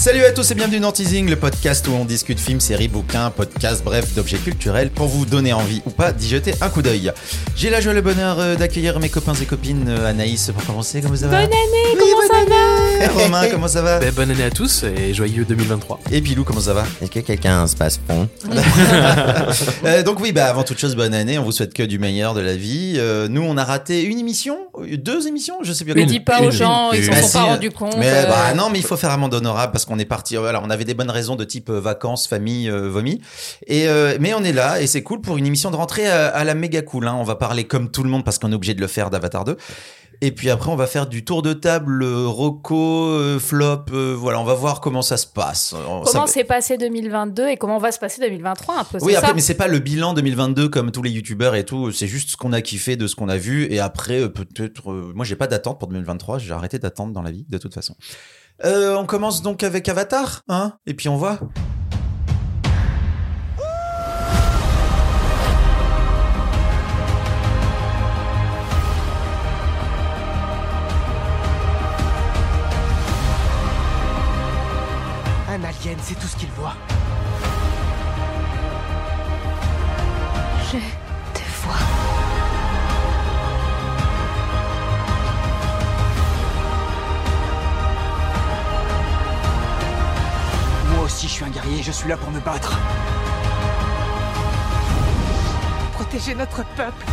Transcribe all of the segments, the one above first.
Salut à tous et bienvenue dans Teasing, le podcast où on discute films, séries, bouquins, podcasts, bref, d'objets culturels pour vous donner envie ou pas d'y jeter un coup d'œil. J'ai la joie et le bonheur euh, d'accueillir mes copains et copines. Euh, Anaïs, pour commencer, comment ça va Bonne année, comment ça va Et Romain, comment ça va Ben, bonne année à tous et joyeux 2023. Et Pilou, comment ça va Est-ce que quelqu'un se passe fond Euh, Donc oui, bah avant toute chose, bonne année. On vous souhaite que du meilleur de la vie. Euh, nous, on a raté une émission, deux émissions, je sais bien. Ne dis pas aux une- gens, ils s'en sont pas rendus compte. Mais euh, bah non, mais il faut faire amende honorable parce qu'on est parti. Voilà, on avait des bonnes raisons de type euh, vacances, famille, euh, vomi. Et euh, mais on est là et c'est cool pour une émission de rentrée à, à la méga cool. Hein. On va parler comme tout le monde parce qu'on est obligé de le faire d'Avatar 2. Et puis après, on va faire du tour de table, euh, Rocco, euh, Flop. euh, voilà, on va voir comment ça se passe. Euh, Comment s'est passé 2022 et comment va se passer 2023 un peu Oui, après, ça mais c'est pas le bilan 2022 comme tous les youtubeurs et tout. C'est juste ce qu'on a kiffé de ce qu'on a vu. Et après, euh, peut-être. euh, moi, j'ai pas d'attente pour 2023. J'ai arrêté d'attendre dans la vie, de toute façon. Euh, on commence donc avec Avatar, hein Et puis on voit. Guerrier, je suis là pour me battre. Protéger notre peuple.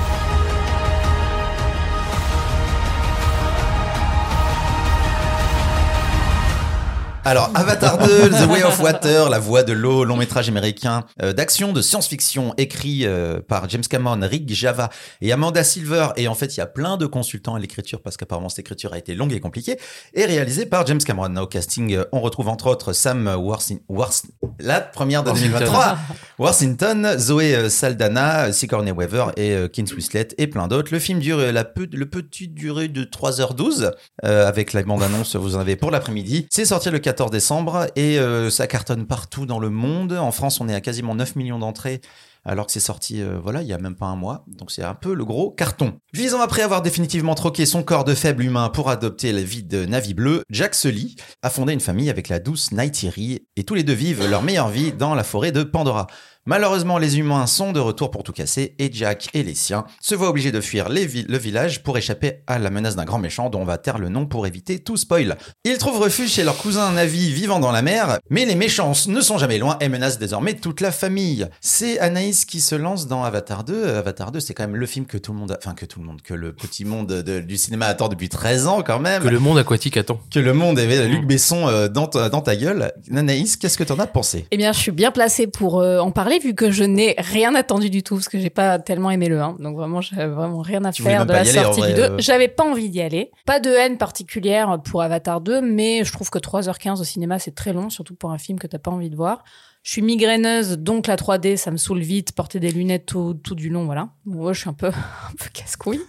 Alors, Avatar 2, The Way of Water, La Voix de l'eau, long métrage américain euh, d'action, de science-fiction, écrit euh, par James Cameron, Rick Java et Amanda Silver. Et en fait, il y a plein de consultants à l'écriture parce qu'apparemment cette écriture a été longue et compliquée. Et réalisé par James Cameron. Au casting, euh, on retrouve entre autres Sam Wars, la première de Worthington. 2023, Worthington, Zoé Saldana, Sigourney Weaver et Kins Whistlet et plein d'autres. Le film dure la peu, le petite durée de 3h12 euh, avec la bande-annonce, vous en avez pour l'après-midi. C'est sorti le 14 décembre et euh, ça cartonne partout dans le monde. En France, on est à quasiment 9 millions d'entrées alors que c'est sorti, euh, voilà, il y a même pas un mois. Donc c'est un peu le gros carton. Huit ans après avoir définitivement troqué son corps de faible humain pour adopter la vie de Navi Bleu, Jack Sully a fondé une famille avec la douce Nightiri et tous les deux vivent leur meilleure vie dans la forêt de Pandora. Malheureusement, les humains sont de retour pour tout casser et Jack et les siens se voient obligés de fuir les vi- le village pour échapper à la menace d'un grand méchant dont on va taire le nom pour éviter tout spoil. Ils trouvent refuge chez leur cousin Navi vivant dans la mer, mais les méchants ne sont jamais loin et menacent désormais toute la famille. C'est Anaïs qui se lance dans Avatar 2. Avatar 2, c'est quand même le film que tout le monde, a- enfin que tout le monde, que le petit monde de- du cinéma attend depuis 13 ans quand même. Que le monde aquatique attend. Que le monde avait Luc Besson euh, dans, ta, dans ta gueule. Anaïs, qu'est-ce que t'en as pensé? Eh bien, je suis bien placée pour euh, en parler vu que je n'ai rien attendu du tout parce que j'ai pas tellement aimé le 1. Donc vraiment, j'avais vraiment rien à Tu faire de la aller, sortie du 2. euh. J'avais pas envie d'y aller. Pas de haine particulière pour Avatar 2, mais je trouve que 3h15 au cinéma, c'est très long, surtout pour un film que t'as pas envie de voir. Je suis migraineuse, donc la 3D, ça me saoule vite. Porter des lunettes tout, tout du long, voilà. Moi, je suis un peu, un peu casse-couille.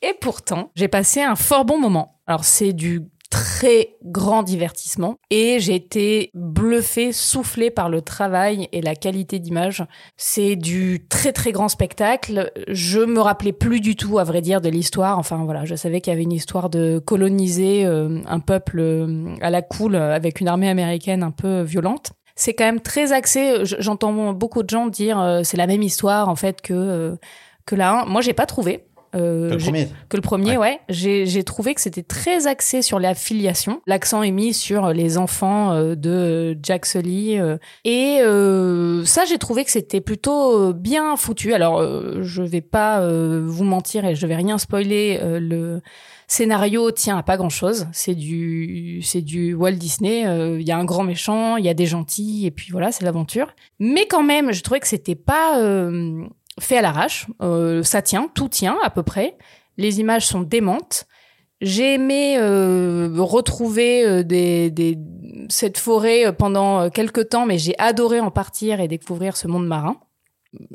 Et pourtant, j'ai passé un fort bon moment. Alors, c'est du très grand divertissement et j'ai été bluffée, soufflée par le travail et la qualité d'image. C'est du très très grand spectacle. Je me rappelais plus du tout, à vrai dire, de l'histoire. Enfin voilà, je savais qu'il y avait une histoire de coloniser euh, un peuple euh, à la cool euh, avec une armée américaine un peu violente. C'est quand même très axé. J'entends beaucoup de gens dire c'est la même histoire en fait que euh, que la 1. Moi, j'ai pas trouvé. Euh, Que le premier. que le premier, ouais. J'ai, j'ai trouvé que c'était très axé sur la filiation. L'accent est mis sur les enfants euh, de Jack Sully. euh, et euh, ça, j'ai trouvé que c'était plutôt euh, bien foutu. Alors, euh, je vais pas euh, vous mentir et je vais rien spoiler. euh, le scénario tient à pas grand-chose. C'est du, c'est du Walt Disney. euh, Il y a un grand méchant, il y a des gentils, et puis voilà, c'est l'aventure. Mais quand même, je trouvais que c'était pas... fait à l'arrache. Euh, ça tient, tout tient à peu près. Les images sont démentes. J'ai aimé euh, retrouver euh, cette forêt pendant quelques temps, mais j'ai adoré en partir et découvrir ce monde marin.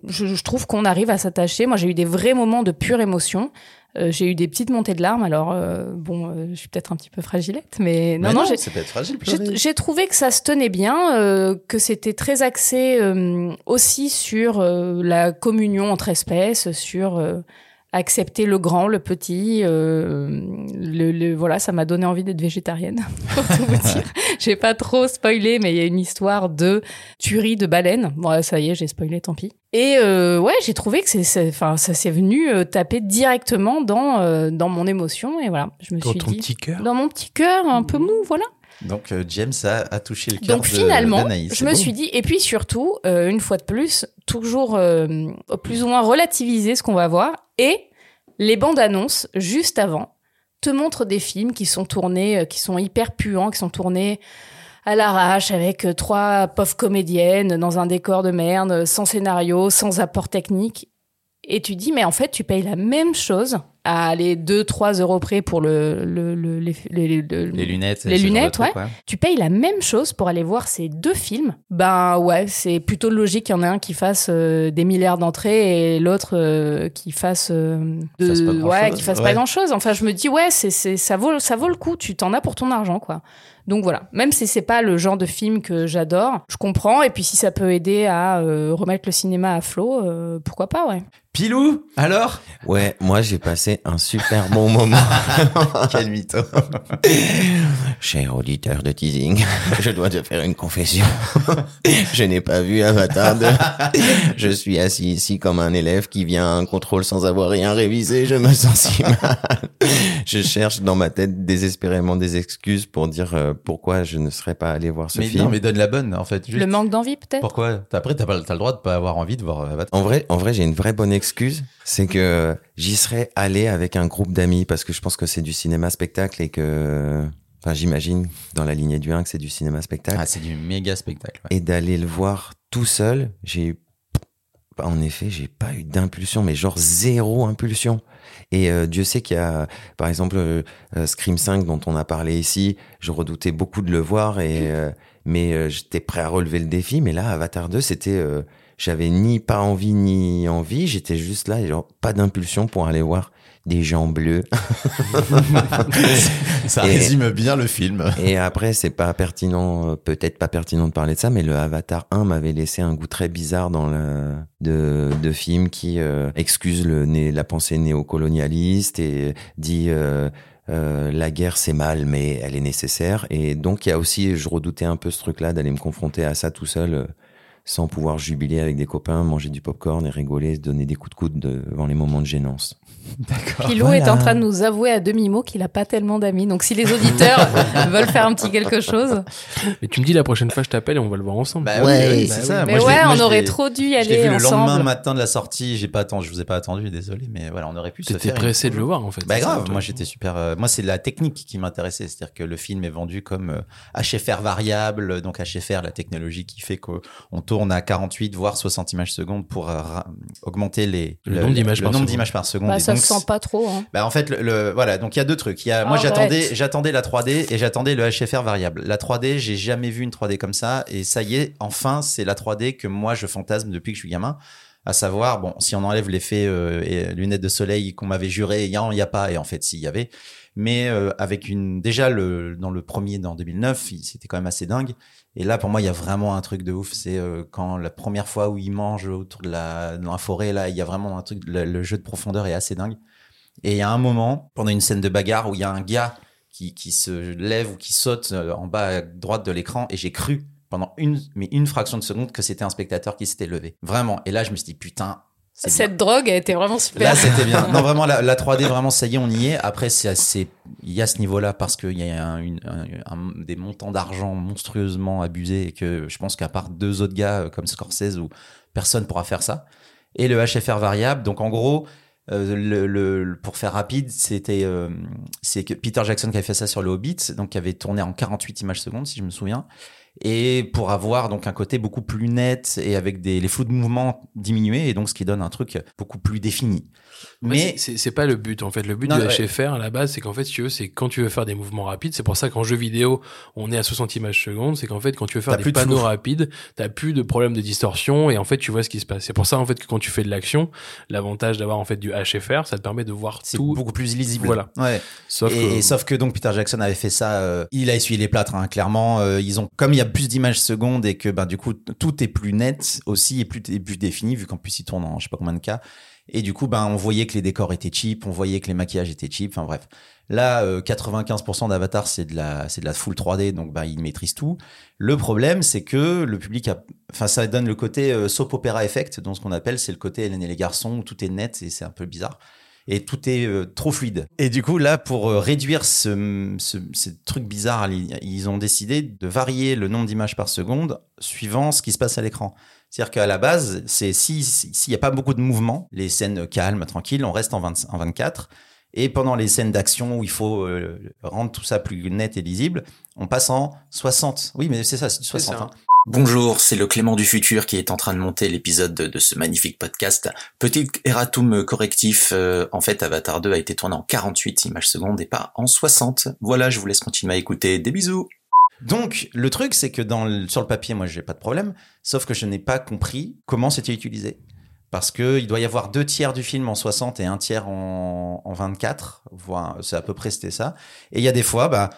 Je trouve qu'on arrive à s'attacher. Moi, j'ai eu des vrais moments de pure émotion. Euh, j'ai eu des petites montées de larmes. Alors, euh, bon, euh, je suis peut-être un petit peu fragilette, mais non, Mais non, j'ai- j'ai j'ai trouvé que ça se tenait bien, euh, que c'était très axé euh, aussi sur euh, la communion entre espèces, sur euh, accepter le grand, le petit. euh, le, le- voilà, ça m'a donné envie d'être végétarienne. Pour tout vous dire, j'ai pas trop spoilé, mais il y a une histoire de tuerie de baleines. Bon, ça y est, j'ai spoilé, tant pis. Et euh, ouais, j'ai trouvé que c'est, enfin, ça s'est venu euh, taper directement dans euh, dans mon émotion et voilà, je me Dans suis ton dit petit cœur. dans mon petit cœur un peu mou, voilà. Donc euh, James a, a touché le cœur Donc finalement, je me beau. suis dit, et puis surtout, euh, une fois de plus, toujours euh, plus ou moins relativiser ce qu'on va voir, et les bandes annonces juste avant te montrent des films qui sont tournés, qui sont hyper puants, qui sont tournés à l'arrache avec trois pauvres comédiennes dans un décor de merde, sans scénario, sans apport technique. Et tu dis, mais en fait, tu payes la même chose à aller 2-3 euros près pour le, le, le- les, les- les- les lunettes. Les lunettes, truc, tu payes la même chose pour aller voir ces deux films? Ben ouais, c'est plutôt logique qu'il y en ait un qui fasse euh, des milliards d'entrées et l'autre euh, qui fasse, euh, de- Fasse ouais, qui fasse ouais. pas grand chose. Enfin, je me dis ouais, c'est c'est ça vaut ça vaut le coup. Tu t'en as pour ton argent quoi. Donc voilà, même si c'est pas le genre de film que j'adore, je comprends. Et puis si ça peut aider à euh, remettre le cinéma à flot, euh, pourquoi pas ouais. Pilou, alors? Ouais, moi j'ai passé un super bon moment. Quel mytho. Cher auditeur de teasing, je dois te faire une confession. je n'ai pas vu Avatar 2. Je suis assis ici comme un élève qui vient à un contrôle sans avoir rien révisé. Je me sens si mal. Je cherche dans ma tête désespérément des excuses pour dire euh, pourquoi je ne serais pas allé voir ce mais film. non, mais donne la bonne en fait. Juste. Le manque d'envie peut-être. Pourquoi? Après, t'as pas- t'as le droit de pas avoir envie de voir euh, Avatar. En vrai, en vrai, j'ai une vraie bonne excuse, c'est que j'y serais allé avec un groupe d'amis parce que je pense que c'est du cinéma spectacle et que, enfin, j'imagine dans la lignée du 1 que c'est du cinéma spectacle Ah, c'est du méga spectacle. ouais. et d'aller le voir tout seul, j'ai eu- en effet, j'ai pas eu d'impulsion, mais genre zéro impulsion. Et euh, Dieu sait qu'il y a, par exemple, euh, euh, Scream 5 dont on a parlé ici, je redoutais beaucoup de le voir, et euh, mais j'étais prêt à relever le défi. Mais là, Avatar 2, c'était, j'avais ni pas envie ni envie, j'étais juste là, et genre pas d'impulsion pour aller voir des gens bleus. Ça Et- résume bien le film. Et après, c'est pas pertinent, euh, peut-être pas pertinent de parler de ça, mais le Avatar 1 m'avait laissé un goût très bizarre dans le de, de film qui euh, excuse le la pensée néocolonialiste et dit euh, euh, la guerre c'est mal, mais elle est nécessaire. Et donc il y a aussi, je redoutais un peu ce truc-là d'aller me confronter à ça tout seul. sans pouvoir jubiler avec des copains, manger du popcorn et rigoler, se donner des coups de coude devant les moments de gênance. D'accord. Pilou est en train de nous avouer à demi-mot qu'il a pas tellement d'amis. Donc si les auditeurs veulent faire un petit quelque chose, Mais tu me dis la prochaine fois je t'appelle et on va le voir ensemble. Bah Ouais, oui, bah c'est oui. ça. mais Moi, ouais, moi, on aurait trop dû y Je aller vu le lendemain ensemble. matin de la sortie. J'ai pas attendu, je vous ai pas attendu, désolé, mais voilà, on aurait pu se T'étais faire. une- pressé de le voir en fait. Bah ça, grave, moi j'étais super. euh, moi c'est la technique qui m'intéressait, c'est-à-dire que le film est vendu comme euh, HFR variable, donc HFR la technologie qui fait qu'on tourne à 48 voire 60 images secondes pour euh, augmenter les Le nombre d'images le par nombre seconde. d'images par seconde. Bah, ça donc, se sent pas trop. Hein. bah en fait le, le- voilà donc il y a deux trucs. Il y a moi Arrête. j'attendais j'attendais la 3D et j'attendais le HFR variable. La 3D j'ai jamais vu une 3D comme ça et ça y est enfin c'est la 3D que moi je fantasme depuis que je suis gamin. À savoir bon si on enlève l'effet euh, et lunettes de soleil qu'on m'avait juré il y a a pas et en fait s'il y avait mais euh, avec une déjà le dans le premier dans 2009 il- c'était quand même assez dingue et là pour moi il y a vraiment un truc de ouf c'est euh, quand la première fois où il mange autour de la dans la forêt là il y a vraiment un truc le, le jeu de profondeur est assez dingue et il y a un moment, pendant une scène de bagarre, où il y a un gars qui, qui se lève ou qui saute euh, en bas à droite de l'écran, et j'ai cru pendant une, mais une fraction de seconde que c'était un spectateur qui s'était levé. Vraiment. Et là, je me suis dit, putain, bien. Cette drogue a été vraiment super. Là, c'était bien. Non, vraiment, la, la 3D, vraiment, ça y est, on y est. Après, c'est il y a ce niveau-là parce qu'il y a un, une- un- un- des montants d'argent monstrueusement abusés et que je pense qu'à part deux autres gars euh, comme Scorsese ou personne pourra faire ça. Et le HFR variable. Donc, en gros, euh, le, le- le- pour faire rapide, c'était, euh, c'est que Peter Jackson qui avait fait ça sur le Hobbit, donc qui avait tourné en 48 images secondes, si je me souviens. Et pour avoir donc un côté beaucoup plus net et avec des, les flous de mouvement diminués et donc ce qui donne un truc beaucoup plus défini. Mais c'est pas le but en fait. Le but Non, de ouais. HFR à la base, c'est qu'en fait, si tu veux, c'est quand tu veux faire des mouvements rapides. C'est pour ça qu'en jeu vidéo, on est à 60 images secondes. C'est qu'en fait, quand tu veux faire des de panneaux flou. rapides, t'as plus de problème de distorsion et en fait, tu vois ce qui se passe. C'est pour ça en fait que quand tu fais de l'action, l'avantage d'avoir en fait du HFR, ça te permet de voir c'est tout. beaucoup plus lisible. Voilà. Ouais. Sauf et, que et sauf que donc Peter Jackson avait fait ça, euh, il a essuyé les plâtres, hein, clairement. Euh, ils ont, comme il y a plus d'images secondes et que ben du coup tout est plus net aussi et plus, et plus défini vu qu'en plus il tourne en je sais pas combien de cas. Et du coup, ben, on voyait que les décors étaient cheap, on voyait que les maquillages étaient cheap. Enfin bref. Là, euh, 95% d'Avatar, c'est de la, c'est de la full 3D, donc ben, ils maîtrisent tout. Le problème, c'est que le public a, enfin, ça donne le côté euh, soap opera effect, donc ce qu'on appelle, c'est le côté Hélène et les garçons où tout est net et c'est un peu bizarre. Et tout est euh, trop fluide. Et du coup, là, pour euh, réduire ce, ce, ce truc bizarre, ils ont décidé de varier le nombre d'images par seconde suivant ce qui se passe à l'écran. C'est-à-dire qu'à la base, c'est si s'il n'y a pas beaucoup de mouvement, les scènes calmes, tranquilles, on reste en, 20 en 24. Et pendant les scènes d'action où il faut euh, rendre tout ça plus net et lisible, on passe en 60. Oui, mais c'est ça, c'est du 60. ça. hein. Bonjour, c'est le Clément du futur qui est en train de monter l'épisode de, de ce magnifique podcast. Petit erratum correctif, euh, en fait Avatar 2 a été tourné en 48 images secondes et pas en 60. Voilà, je vous laisse continuer à écouter. Des bisous Donc, le truc, c'est que dans le- sur le papier, moi, j'ai pas de problème. Sauf que je n'ai pas compris comment c'était utilisé. Parce que il doit y avoir deux tiers du film en 60 et un tiers en, en 24. Voilà, c'est à peu près c'était ça. Et il y a des fois, bah,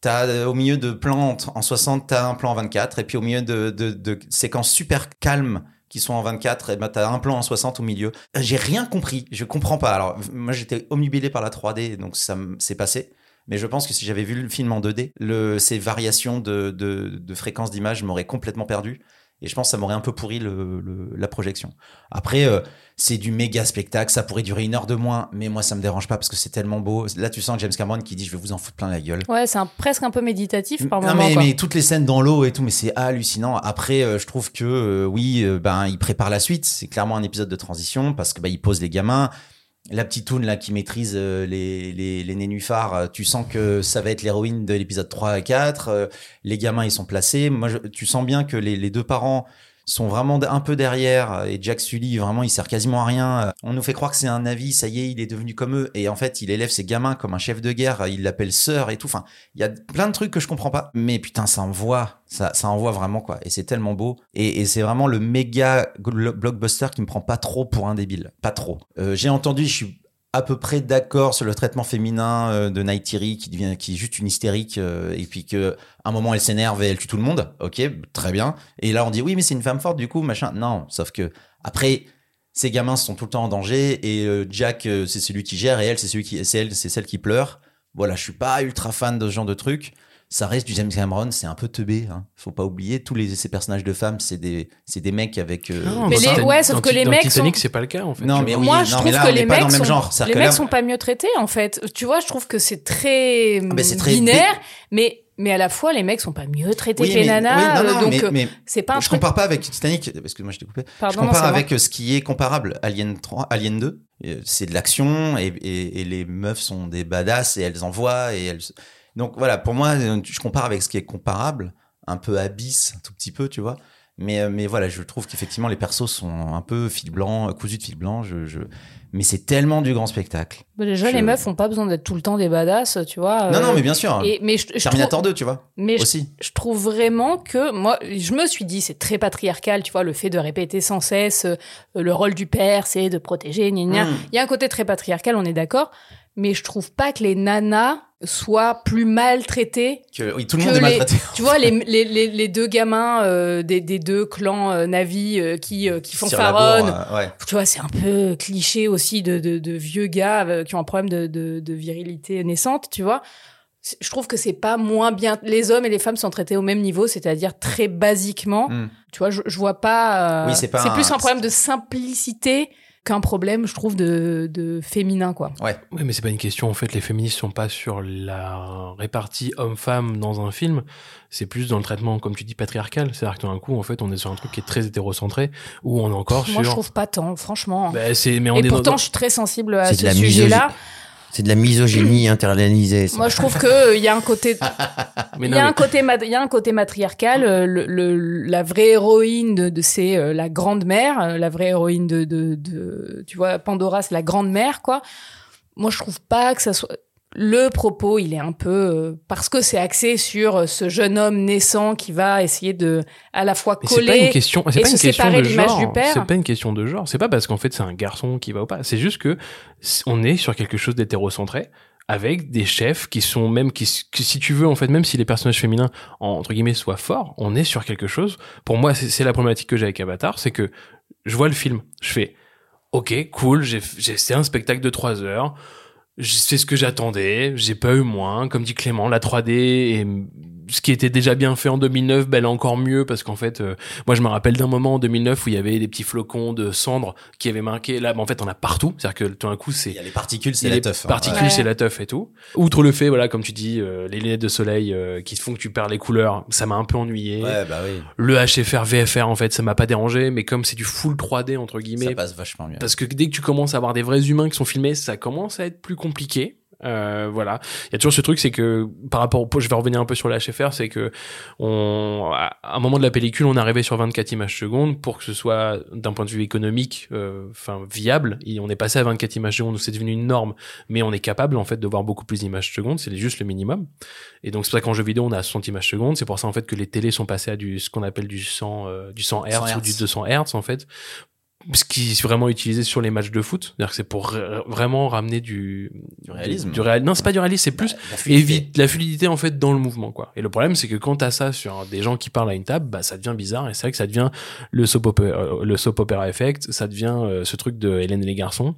t'as euh, au milieu de plans en- en 60, t'as un plan en 24. Et puis au milieu de, séquences super calmes qui sont en 24, et bah, t'as un plan en 60 au milieu. J'ai rien compris. Je comprends pas. Alors, moi, j'étais omnubilé par la 3D, donc ça s'est passé. Mais je pense que si j'avais vu le film en 2D, le, ces variations de, de, de fréquence d'image m'auraient complètement perdu. Et je pense que ça m'aurait un peu pourri le, le- la projection. Après, euh, c'est du méga spectacle, ça pourrait durer une heure de moins, mais moi ça me dérange pas parce que c'est tellement beau. Là, tu sens James Cameron qui dit je vais vous en foutre plein la gueule. Ouais, c'est presque un peu méditatif par non moment. mais, quoi. mais toutes les scènes dans l'eau et tout, mais c'est hallucinant. Après, euh, je trouve que euh, oui, ben il prépare la suite. C'est clairement un épisode de transition parce que il pose les gamins. La petite toune là qui maîtrise euh, les, les, les nénuphars, euh, tu sens que ça va être l'héroïne de l'épisode 3 à 4. euh, les gamins ils sont placés. Moi, je- tu sens bien que les, les deux parents sont vraiment un peu derrière euh, et Jack Sully vraiment il sert quasiment à rien. Euh, On nous fait croire que c'est un avis, ça y est, il est devenu comme eux et en fait il élève ses gamins comme un chef de guerre, il l'appelle sœur et tout. Enfin, il y a plein de trucs que je comprends pas, mais putain ça envoie, ça ça envoie vraiment quoi et c'est tellement beau et, c'est vraiment le méga blockbuster qui me prend pas trop pour un débile, pas trop. Euh, J'ai entendu, je suis à peu près d'accord sur le traitement féminin euh, de Nightiri qui devient qui est juste une hystérique euh, et puis que un moment elle s'énerve et elle tue tout le monde. OK, très bien. Et là on dit oui mais c'est une femme forte du coup machin. Non, sauf que après ces gamins sont tout le temps en danger et euh, Jack c'est celui qui gère et elle c'est celui qui c'est elle c'est celle qui pleure. Voilà, je suis pas ultra fan de ce genre de truc. Ça reste du James Cameron, c'est un peu teubé. Hein. Faut pas oublier tous les ces personnages de femmes, c'est des c'est des mecs avec. euh, Non, Mais dans les- Titan- ouais, sauf dans que les dans mecs Titanic, sont- c'est pas le cas en fait. Non, mais oui, Moi, je non, trouve mais là, que on les est pas mecs dans le même sont, genre. Les que mecs là- sont pas mieux traités en fait. Tu vois, je trouve que c'est très, Ah, très binaire, mais mais à la fois les mecs sont pas mieux traités Oui, que les mais- nanas, oui, non, non, euh, donc mais- euh, mais c'est pas un je truc. compare pas avec Titanic parce que moi je t'ai coupé. Pardon, je non, compare avec ce qui est comparable Alien 3, Alien 2. Euh, C'est de l'action et, et, et les meufs sont des badass et elles envoient et elles. Donc voilà, pour moi, euh, je compare avec ce qui est comparable, un peu abyss, un tout petit peu, tu vois. Mais, euh, mais voilà, je trouve qu'effectivement les persos sont un peu fil blanc, cousus de fil blanc. Je, je... Mais c'est tellement du grand spectacle. Bah, Déjà, je- les meufs ont pas besoin d'être tout le temps des badass, tu vois. non, euh, non, mais bien sûr. Et, mais je, Terminator trouve, 2, tu vois, mais je, aussi. je trouve vraiment que moi, je me suis dit, c'est très patriarcal, tu vois, le fait de répéter sans cesse euh, le rôle du père, c'est de protéger, gna gna. Mm. Il y a un côté très patriarcal, on est d'accord, mais je trouve pas que les nanas soient plus maltraitées Que, oui, tout le que monde est les- maltraité. Tu vois, les, les, les, les deux gamins euh, des, des deux clans euh, Navi euh, qui, euh, qui fanfaronnent. euh, ouais. Tu vois, c'est un peu cliché aussi de, de, de vieux gars euh, qui ont un problème de, de, de virilité naissante, tu vois. Je trouve que c'est pas moins bien. Les hommes et les femmes sont traités au même niveau, c'est-à-dire très basiquement. Mm. Tu vois, je, je vois pas. euh, Oui, c'est pas un- plus un problème de simplicité qu'un problème, je trouve, de, de féminin, quoi. Ouais, mais c'est pas une question. En fait, les féministes sont pas sur la répartie homme-femme dans un film. C'est plus dans le traitement, comme tu dis, patriarcal. C'est-à-dire que d'un coup, en fait, on est sur un truc qui est très hétérocentré, où on est encore Moi, je sur. trouve pas tant, franchement. Bah, c'est, mais on et est pourtant, dans, je suis très sensible à ce sujet-là. C'est de la misogynie internalisée. ça. Moi, je trouve que il y a un côté, il y a mais- un côté, mat- il y a un côté matriarcal. euh, Le, le- la vraie héroïne de, de c'est euh, la grande mère, euh, la vraie héroïne de, de, de, tu vois, Pandora, c'est la grande mère, quoi. Moi, je trouve pas que ça soit. Le propos, il est un peu euh, parce que c'est axé sur euh, ce jeune homme naissant qui va essayer de à la fois c'est pas une coller. question, et pas se une question séparer de l'image genre. du père. C'est pas une question de genre. C'est pas parce qu'en fait c'est un garçon qui va ou pas. C'est juste que on est sur quelque chose d'hétérocentré avec des chefs qui sont même qui, qui, si tu veux en fait même si les personnages féminins entre guillemets soient forts, on est sur quelque chose. Pour moi, c'est la problématique que j'ai avec Avatar, c'est que je vois le film, je fais ok, cool, c'est un spectacle de trois heures. C'est ce que j'attendais. J'ai pas eu moins. Comme dit Clément, la 3D et ce qui était déjà bien fait en 2009, ben là encore mieux parce qu'en fait, euh, moi je me rappelle d'un moment en 2009 où il y avait des petits flocons de cendres qui avaient marqué. Là, ben, en fait, on a partout. C'est-à-dire que tout d'un coup, c'est Il y a les particules, c'est la les teuf. hein. particules, Ouais. c'est la teuf et tout. Outre le fait, voilà, comme tu dis, euh, les lunettes de soleil euh, qui font que tu perds les couleurs, ça m'a un peu ennuyé. Ouais, bah oui. Le HFR, VFR, en fait, ça m'a pas dérangé, mais comme c'est du full 3D entre Ça guillemets, passe vachement mieux. parce que dès que tu commences à avoir des vrais humains qui sont filmés, ça commence à être plus compliqué. Euh, voilà, il y a toujours ce truc, c'est que par rapport, au, je vais revenir un peu sur la HFR, c'est que on, à un moment de la pellicule, on arrivait sur 24 images secondes pour que ce soit d'un point de vue économique, euh, enfin viable. Et on est passé à 24 images secondes, c'est devenu une norme, mais on est capable en fait de voir beaucoup plus d'images secondes, c'est juste le minimum. Et donc c'est pour ça qu'en jeu vidéo on a 60 images secondes, c'est pour ça en fait que les télés sont passées à du ce qu'on appelle du 100 euh, du 100 Hz 100 ou du Hz. 200 Hz en fait ce qui est vraiment utilisé sur les matchs de foot, c'est-à-dire que c'est pour vraiment ramener du Du réalisme. Du, réal- non, c'est pas du réalisme, c'est plus la fluidité. évite la fluidité en fait dans le mouvement quoi. Et le problème c'est que quand t'as ça sur des gens qui parlent à une table, bah ça devient bizarre et c'est vrai que ça devient le soap opera, euh, le soap opera effect, ça devient euh, ce truc de Hélène et les garçons.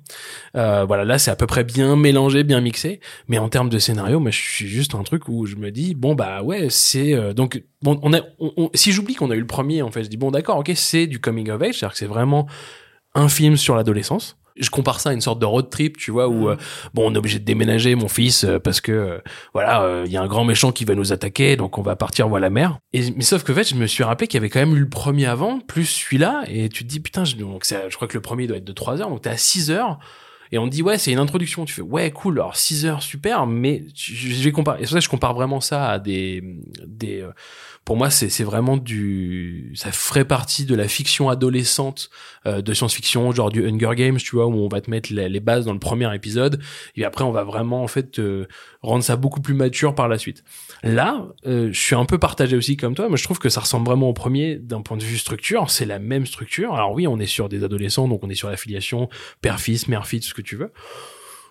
Euh, voilà, là c'est à peu près bien mélangé, bien mixé, mais en termes de scénario, moi je suis juste un truc où je me dis bon bah ouais, c'est euh, donc bon on a on- on- si j'oublie qu'on a eu le premier en fait, je dis bon d'accord, OK, c'est du coming of age, c'est-à-dire que c'est vraiment un film sur l'adolescence. Je compare ça à une sorte de road trip, tu vois, où euh, bon, on est obligé de déménager mon fils euh, parce que euh, voilà, il y a un grand méchant qui va nous attaquer, donc on va partir voir la mer. Et mais sauf que en fait, je me suis rappelé qu'il y avait quand même eu le premier avant, plus celui-là, et tu te dis putain, je, donc je crois que le premier doit être de 3 heures, donc t'es à 6 heures. Et on te dit ouais c'est une introduction tu fais ouais cool alors 6 heures super mais je, je vais comparer et c'est pour ça que je compare vraiment ça à des des euh, pour moi c'est vraiment du ça ferait partie de la fiction adolescente euh, de science-fiction genre du Hunger Games tu vois où on va te mettre les, les bases dans le premier épisode et après on va vraiment en fait euh, rendre ça beaucoup plus mature par la suite. Là euh, je suis un peu partagé aussi comme toi mais je trouve que ça ressemble vraiment au premier d'un point de vue structure. C'est la même structure. Alors oui on est sur des adolescents donc on est sur l'affiliation père-fils mère-fille tout ce que tu veux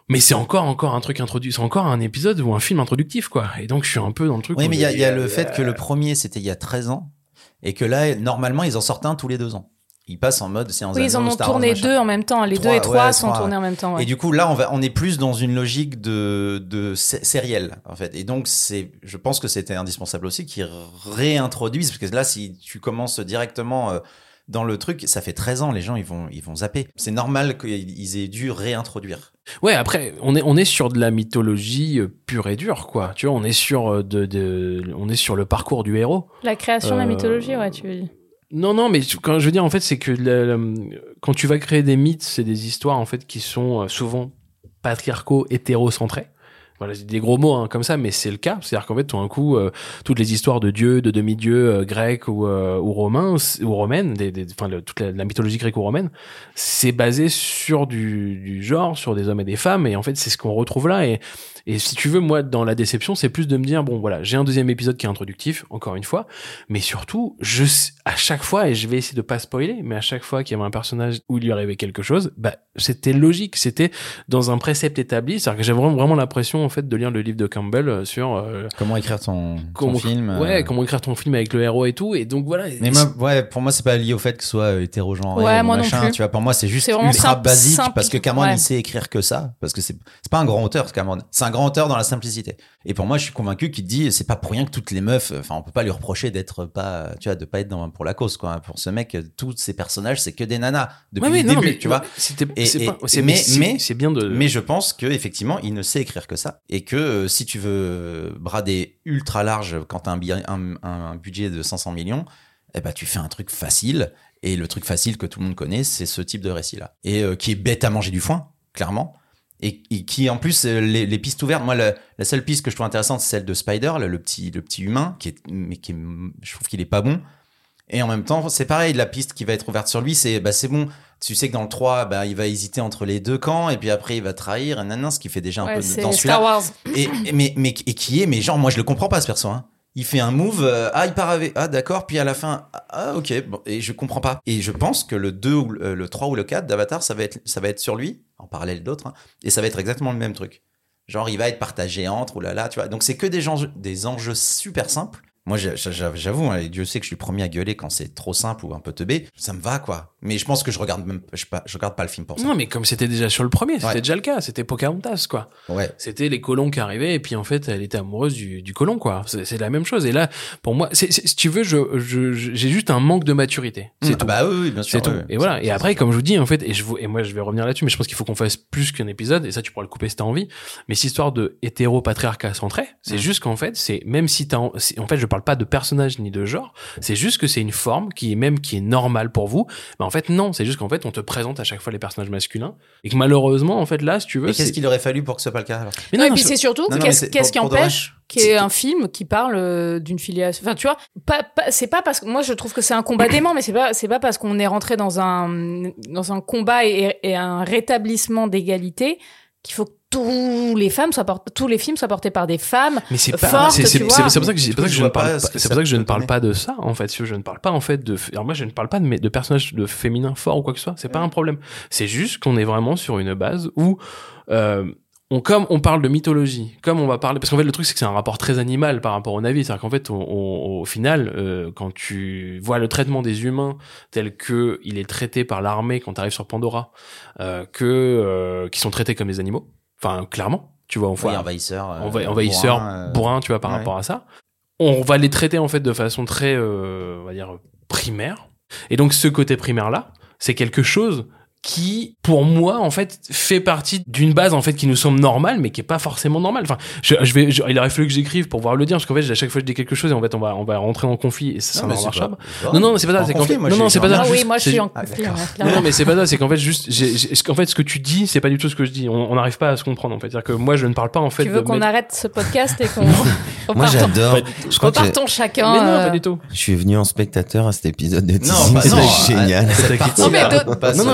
mais c'est encore encore un truc introduit c'est encore un épisode ou un film introductif quoi et donc je suis un peu dans le truc Oui, mais il y a, y le euh, fait que le premier, c'était il y a 13 ans, et que là, normalement, ils en sortent un tous les deux ans. Ils passent en mode séance Oui, ils en ont Star tourné deux en même temps. Les Trois, deux et trois ouais, sont trois, tournés ouais. en même temps. ouais. Et du coup, là, on va, on est plus dans une logique de, de sé- sériel, en fait. Et donc, c'est, je pense que c'était indispensable aussi qu'ils réintroduisent, parce que là, si tu commences directement euh, dans le truc, ça fait 13 ans, les gens, ils vont, ils vont zapper. C'est normal qu'ils aient dû réintroduire. Ouais, après, on est, on est sur de la mythologie euh, pure et dure, quoi. Tu vois, on est sur euh, de, de, on est sur le parcours du héros. La création de la Euh, mythologie, ouais, tu veux dire. Non, non, mais quand je veux dire, en fait, c'est que le- le- quand tu vas créer des mythes, c'est des histoires, en fait, qui sont souvent patriarcaux, hétérocentrés. Des gros mots hein, comme ça, mais c'est le cas. C'est-à-dire qu'en fait, tout d'un coup, euh, toutes les histoires de dieux, de demi-dieux euh, grecs ou, euh, ou romains ou romaines, enfin, toute la, mythologie gréco-romaine, c'est basé sur du, genre, sur des hommes et des femmes, et en fait, c'est ce qu'on retrouve là. Et, si tu veux, moi, dans la déception, c'est plus de me dire, bon, voilà, j'ai un deuxième épisode qui est introductif, encore une fois, mais surtout, je, à chaque fois, et je vais essayer de pas spoiler, mais à chaque fois qu'il y avait un personnage où il lui arrivait quelque chose, bah, c'était logique, c'était dans un précepte établi, c'est-à-dire que j'avais vraiment, l'impression, fait, de lire le livre de Campbell euh, sur, euh, Comment écrire ton, film euh, ouais, comment écrire ton film avec le héros et tout, et donc voilà. Mais moi, ouais, pour moi, c'est pas lié au fait que ce soit euh, hétérogenré Ouais, ou moi non machin. plus. Tu vois, pour moi, c'est juste C'est vraiment ultra simple- basique simple. parce que Cameron, Ouais. il sait écrire que ça. Parce que c'est, c'est pas un grand auteur, Cameron. C'est un grand auteur dans la simplicité. Et pour moi, je suis convaincu qu'il dit, c'est pas pour rien que toutes les meufs, enfin, on peut pas lui reprocher d'être pas, tu vois, de pas être dans, pour la cause, quoi. Pour ce mec, tous ses personnages, c'est que des nanas. Depuis Ouais, le non, début, mais- tu vois. c'était- mais- c'est- mais- c'est bien de. Mais je pense que effectivement, il ne sait écrire que ça, et que euh, si tu veux brader ultra large quand un, bi- un, budget de 500 millions, eh ben tu fais un truc facile. Et le truc facile que tout le monde connaît, c'est ce type de récit-là, et euh, qui est bête à manger du foin, clairement. Et, qui en plus euh, les, pistes ouvertes. Moi, la, seule piste que je trouve intéressante, c'est celle de Spider, le, petit le petit humain, qui est mais qui je trouve qu'il est pas bon. Et en même temps, c'est pareil, la piste qui va être ouverte sur lui, c'est bah c'est bon. Tu sais que dans le 3, bah, il va hésiter entre les deux camps, et puis après il va trahir, et nanana, ce qui fait déjà un Ouais, peu dans Star. Wars. Et, et- mais, mais, et qui est, mais genre, moi je le comprends pas ce perso. Hein. Il fait un move, euh, ah il part avec, ah d'accord, puis à la fin, ah, ok, bon, et je comprends pas. Et je pense que le 2 ou le, euh, le 3 ou le 4 d'Avatar, ça va être, ça va être sur lui, en parallèle d'autres, hein, et ça va être exactement le même truc. Genre, il va être partagé entre, oulala, tu vois. Donc, c'est que des, gens, des enjeux super simples, Moi, j'ai- j'a- j'avoue, hein, et Dieu sait que je suis le premier à gueuler quand c'est trop simple ou un peu teubé. Ça me va, quoi. Mais je pense que je regarde même, je, pas, je regarde pas le film pour ça. Non, mais comme c'était déjà sur le premier, c'était Ouais. déjà le cas. C'était Pocahontas, quoi. Ouais. C'était les colons qui arrivaient et puis en fait, elle était amoureuse du, du colon, quoi. C'est c'est la même chose. Et là, pour moi, c'est c'est- si tu veux, je je- je- j'ai juste un manque de maturité. C'est Ah tout. bah oui, oui, bien sûr. C'est tout. Et voilà. C'est- Et après, comme je vous dis, en fait, et je vous, et moi, je vais revenir là-dessus, mais je pense qu'il faut qu'on fasse plus qu'un épisode, et ça, tu pourras le couper si t'as envie. Mais cette histoire de hétéro-patriarcat centré, c'est Mm. juste qu'en fait, c'est, même si t'as, c'est- en fait, je parle pas de personnage ni de genre, c'est juste que c'est une forme qui est même, qui est normale pour vous. Mais en fait, non, c'est juste qu'en fait, on te présente à chaque fois les personnages masculins, et que malheureusement, en fait, là, si tu veux, Et qu'est-ce qu'il aurait fallu pour que ce soit pas le cas alors? Mais Non, non, et non, puis c'est- surtout qu'est-ce qui empêche ait un film qui parle euh, d'une filiation? Enfin tu vois pas, pas- c'est pas parce que moi je trouve que c'est un combat dément mais c'est pas c'est pas parce qu'on est rentré dans un dans un combat et, et un rétablissement d'égalité qu'il faut que tous les femmes soient portées- tous les films soient portés par des femmes Mais c'est pas, c'est, c'est, pour ça que, je- c'est pour ça que Je je ne parle pas, c'est pour ça que je ne parle pas de ça, en fait. Je ne parle pas, en fait, de, alors moi, je ne parle pas de, mes- de personnages de féminins forts ou quoi que ce soit. C'est pas un problème. C'est juste qu'on est vraiment sur une base où, euh, on, comme on parle de mythologie, comme on va parler, parce qu'en fait le truc c'est que c'est un rapport très animal par rapport au Navi, c'est-à-dire qu'en fait on- on- au final, euh, quand tu vois le traitement des humains tel que il est traité par l'armée quand tu arrives sur Pandora, euh, que euh, qui sont traités comme des animaux, enfin clairement, tu vois, on voit Oui, envahisseur. euh, enva- envahisseurs, bourrin, euh, bourrins, tu vois, par ouais. rapport à ça. On va les traiter en fait de façon très, euh, on va dire, primaire. Et donc ce côté primaire là, c'est quelque chose qui, pour moi, en fait, fait partie d'une base en fait qui nous semble normale, mais qui est pas forcément normale. Enfin, je, je vais, je- il aurait fallu que j'écrive pour pouvoir le dire, parce qu'en fait, à chaque fois je dis quelque chose et en fait on va, on va rentrer en conflit et ça, ça Non, pas- Non, non, c'est pas ça. C'est qu'en fait, non, non, c'est pas ça. ah oui moi je suis en Ah, conflit non, mais c'est pas ça, c'est qu'en fait, juste, j'ai, j'ai- en fait, ce que tu dis, c'est pas du tout ce que je dis. On n'arrive pas à se comprendre, en fait. C'est-à-dire que moi, je ne parle pas, en fait, tu veux qu'on mettre- arrête ce podcast et qu'on Moi, repartons- j'adore. Je crois repartons chacun Mais non, euh, pas du tout. je suis venu en spectateur à cet épisode de C'est génial. cette Non,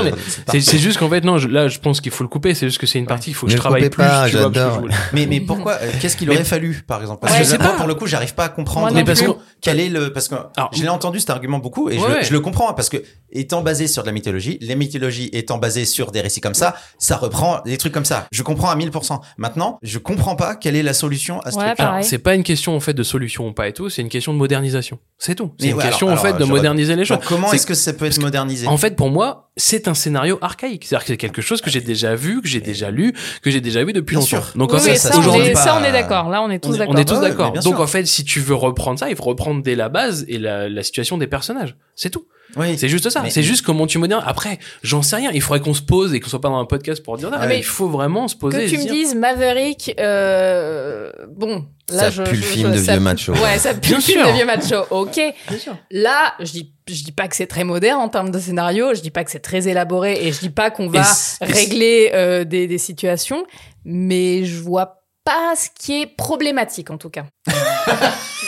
mais C'est, juste qu'en fait, non, je- là, je pense qu'il faut le couper. C'est juste que c'est une partie qu'il faut que Ne je le travaille plus. pas, tu vois, que je Mais, mais pourquoi euh, Qu'est-ce qu'il Mais- aurait fallu, par exemple? Parce Ouais, que sais moi, pas. pour le coup, j'arrive pas à comprendre. Moi non Mais parce plus. que- Quel est le Parce que Alors, je l'ai entendu cet argument beaucoup et je, Ouais, le- ouais. je le comprends hein, parce que étant basé sur de la mythologie, les mythologies étant basées sur des récits comme ça, ça reprend des trucs comme ça. Je comprends à 1000%. Maintenant, je comprends pas quelle est la solution à ce Ouais, truc. c'est pas une question en fait de solution ou pas et tout, c'est une question de modernisation. C'est tout. C'est une question en fait de moderniser les choses. Comment est-ce que ça peut être modernisé? En fait, pour moi, c'est un scénario archaïque. C'est-à-dire que c'est quelque chose que j'ai déjà vu, que j'ai déjà lu, que j'ai déjà vu depuis Bien longtemps. sûr. Donc oui, en fait, ça, ça, on est, pas- ça, on est d'accord. Là, on est tous on est, d'accord. on est tous Ouais, d'accord. Donc sûr. en fait, si tu veux reprendre ça, il faut reprendre dès la base et la, la situation des personnages. C'est tout. Oui. C'est juste ça. Mais- C'est juste comment tu modernises. Après, j'en sais rien. Il faudrait qu'on se pose et qu'on soit pas dans un podcast pour dire ça. Ah mais il faut vraiment se poser. Que tu me dire- dises Maverick, euh, bon, là Ça je, pue le film je- de ça- vieux macho. Ouais, ça pue Bien le film de vieux macho. Ok. Là, je dis, je dis pas que c'est très moderne en termes de scénario. Je dis pas que c'est très élaboré et je dis pas qu'on va régler euh, des, des situations, mais je vois pas ce qui est problématique en tout cas.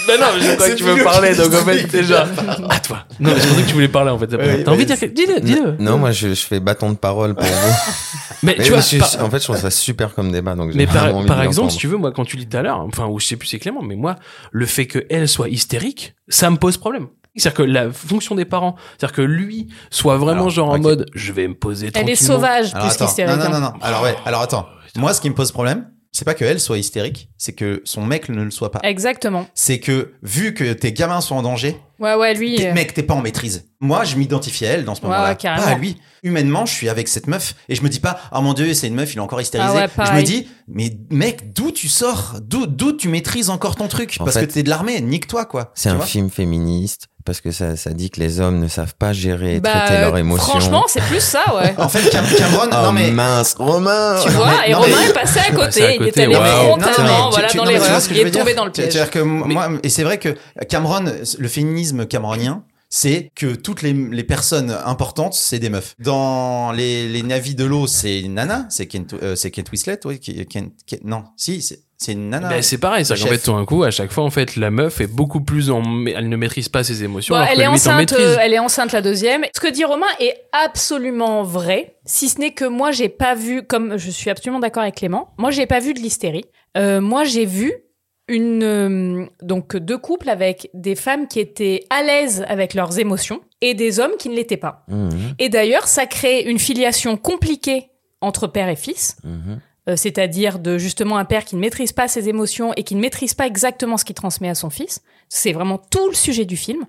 Ben non, mais je crois que tu veux parler, donc en fait, déjà. À toi. Non, mais je pensais que tu voulais parler, en fait. Oui, T'as envie de dire quelque... Dis-le, dis-le. Non, moi, je, je fais bâton de parole pour vous. Mais Mais tu vois, je- par- en fait, je trouve ça super comme débat, donc j'ai mais par, envie par exemple, si tu veux, moi, quand tu dis tout à l'heure, enfin, ou je sais plus c'est Clément, mais moi, le fait qu'elle soit hystérique, ça me pose problème. C'est-à-dire que la fonction des parents, c'est-à-dire que lui soit vraiment Alors, genre en mode, je vais me poser Elle est sauvage Alors plus qu'hystérique. non, non, hein. non, non. Alors ouais, alors attends. Moi, ce qui me pose problème, c'est pas que elle soit hystérique, c'est que son mec ne le soit pas. Exactement. C'est que vu que tes gamins sont en danger, Ouais, ouais, lui. t'es- euh, mec, t'es pas en maîtrise. Moi, je m'identifie à elle dans ce moment-là, ouais, carrément. pas à lui. Humainement, je suis avec cette meuf et je me dis pas, oh mon dieu, c'est une meuf, il est encore hystérisé. Ah ouais, je me dis, mais mec, d'où tu sors, d'où d'où tu maîtrises encore ton truc, En parce fait, que t'es de l'armée, nique-toi quoi. C'est Tu un vois film féministe parce que ça, ça dit que les hommes ne savent pas gérer et bah, traiter leurs euh, émotions. Franchement, c'est plus ça, ouais. En fait, Cam- Cameron, oh non mais mince, Romain Tu vois, mais- et non, Romain mais- est passé à côté, à il côté, est allé waouh. frontalement, voilà, tu- dans non, mais tu vois l'erreur, ce que il je est veux tombé dire dans le piège. C'est-à-dire que moi, et c'est vrai que Cameron, le féminisme cameronien, c'est que toutes les, les personnes importantes, c'est des meufs. Dans les, les navis de l'eau, c'est une nana, c'est Kent, euh, c'est Winslet, oui, qui, Kent- Kent- non, si, c'est c'est une nana. Ben, c'est pareil, c'est Le qu'en fait, tout d'un coup, à chaque fois, en fait, la meuf est beaucoup plus en, elle ne maîtrise pas ses émotions, Bon, alors elle que est lui enceinte, maîtrise. euh, elle est enceinte la deuxième. Ce que dit Romain est absolument vrai, si ce n'est que moi j'ai pas vu, comme je suis absolument d'accord avec Clément, moi j'ai pas vu de l'hystérie. Euh, moi j'ai vu une euh, donc deux couples avec des femmes qui étaient à l'aise avec leurs émotions et des hommes qui ne l'étaient pas. Mhm, Et d'ailleurs, ça crée une filiation compliquée entre père et fils. mhm. euh, c'est-à-dire de justement un père qui ne maîtrise pas ses émotions et qui ne maîtrise pas exactement ce qu'il transmet à son fils. C'est vraiment tout le sujet du film.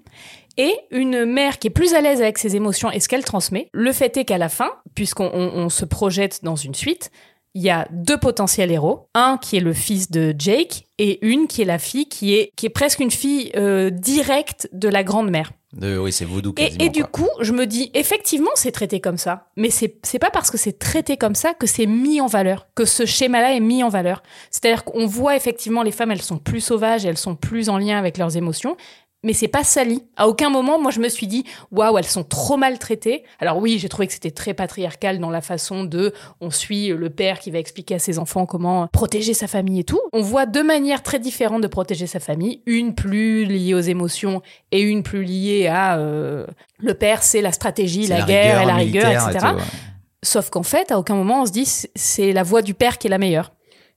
Et une mère qui est plus à l'aise avec ses émotions et ce qu'elle transmet. Le fait est qu'à la fin, puisqu'on on- on se projette dans une suite, il y a deux potentiels héros. Un qui est le fils de Jake et une qui est la fille qui est, qui est presque une fille euh, directe de la grande-mère. De- oui, c'est Et, quasiment. et du quoi. coup, je me dis, effectivement, c'est traité comme ça. Mais c'est c'est pas parce que c'est traité comme ça que c'est mis en valeur, que ce schéma-là est mis en valeur. C'est-à-dire qu'on voit effectivement les femmes, elles sont plus sauvages, elles sont plus en lien avec leurs émotions. Mais c'est pas sali. À aucun moment, moi, je me suis dit, waouh, elles sont trop maltraitées. Alors oui, j'ai trouvé que c'était très patriarcal dans la façon de, on suit le père qui va expliquer à ses enfants comment protéger sa famille et tout. On voit deux manières très différentes de protéger sa famille. Une plus liée aux émotions et une plus liée à euh, le père, c'est la stratégie, la, guerre et la rigueur, et etc. tout, ouais. Sauf qu'en fait, à aucun moment, on se dit c'est la voix du père qui est la meilleure.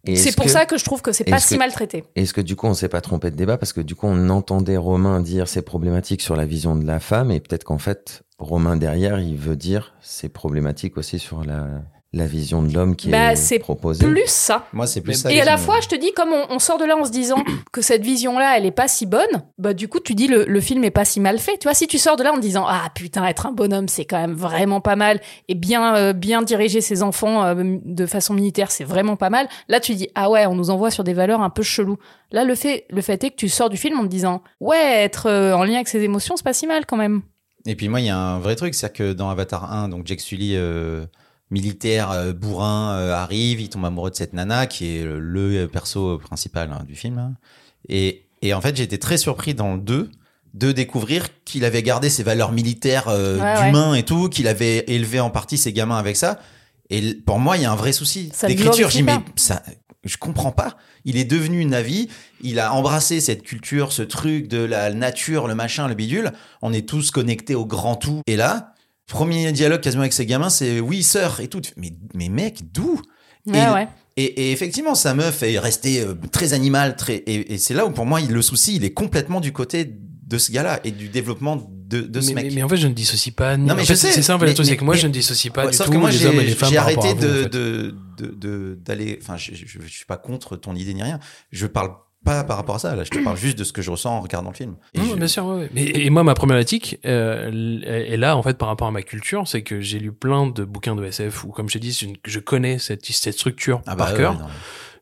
Et C'est pour que- ça que je trouve que c'est pas si que- maltraité. Est-ce que du coup on s'est pas trompé de débat? Parce que du coup on entendait Romain dire c'est problématique sur la vision de la femme et peut-être qu'en fait Romain derrière il veut dire c'est problématique aussi sur la, la vision de l'homme qui Bah, est c'est proposée. Plus ça. Moi, c'est plus ça. Et à la fois, je te dis, comme on, on sort de là en se disant que cette vision-là, elle est pas si bonne, bah du coup, tu dis le, le film est pas si mal fait. Tu vois, si tu sors de là en te disant ah putain, être un bonhomme, c'est quand même vraiment pas mal, et bien euh, bien diriger ses enfants euh, de façon militaire, c'est vraiment pas mal. Là, tu dis ah ouais, on nous envoie sur des valeurs un peu cheloues. Là, le fait le fait est que tu sors du film en te disant ouais, être euh, en lien avec ses émotions, c'est pas si mal quand même. Et puis moi, il y a un vrai truc, c'est que dans Avatar 1, donc Jake Sully, euh, militaire, euh, bourrin, euh, arrive, il tombe amoureux de cette nana qui est le perso principal hein, du film. hein. Et, et en fait, j'ai été très surpris dans le 2 de découvrir qu'il avait gardé ses valeurs militaires euh, Ouais, ouais. d'humain et tout, qu'il avait élevé en partie ses gamins avec ça. Et pour moi, il y a un vrai souci d'écriture. Je dis, mais ça, je comprends pas. Il est devenu Navi, il a embrassé cette culture, ce truc de la nature, le machin, le bidule. On est tous connectés au grand tout. Et là, premier dialogue quasiment avec ses gamins, c'est oui, sœur et tout. Mais, mais mec, d'où? Ouais, Et- ouais. et, et effectivement, sa meuf est restée euh, très animale, très. Et, et c'est là où pour moi, il- le souci, il est complètement du côté de ce gars-là et du développement de, de ce mais, mec. mais- mais en fait, je ne dissocie pas. Non, mais en je fait, sais, C'est ça, en fait, le mais- truc, c'est que moi, mais- je ne dissocie pas Ouais, du sauf tout que moi, les j'ai hommes et les femmes j'ai arrêté à vous, en de, fait. de, de, de- d'aller. Enfin, je, je, je suis pas contre ton idée ni rien. Je parle pas par rapport à ça. Là, je te parle juste de ce que je ressens en regardant le film. Et Non, je- bien sûr, ouais, ouais. Mais, et moi, ma problématique, euh, est là, en fait, par rapport à ma culture, c'est que j'ai lu plein de bouquins de SF où, comme je t'ai dit, une- je connais cette, cette structure Ah bah par ouais, cœur. ouais.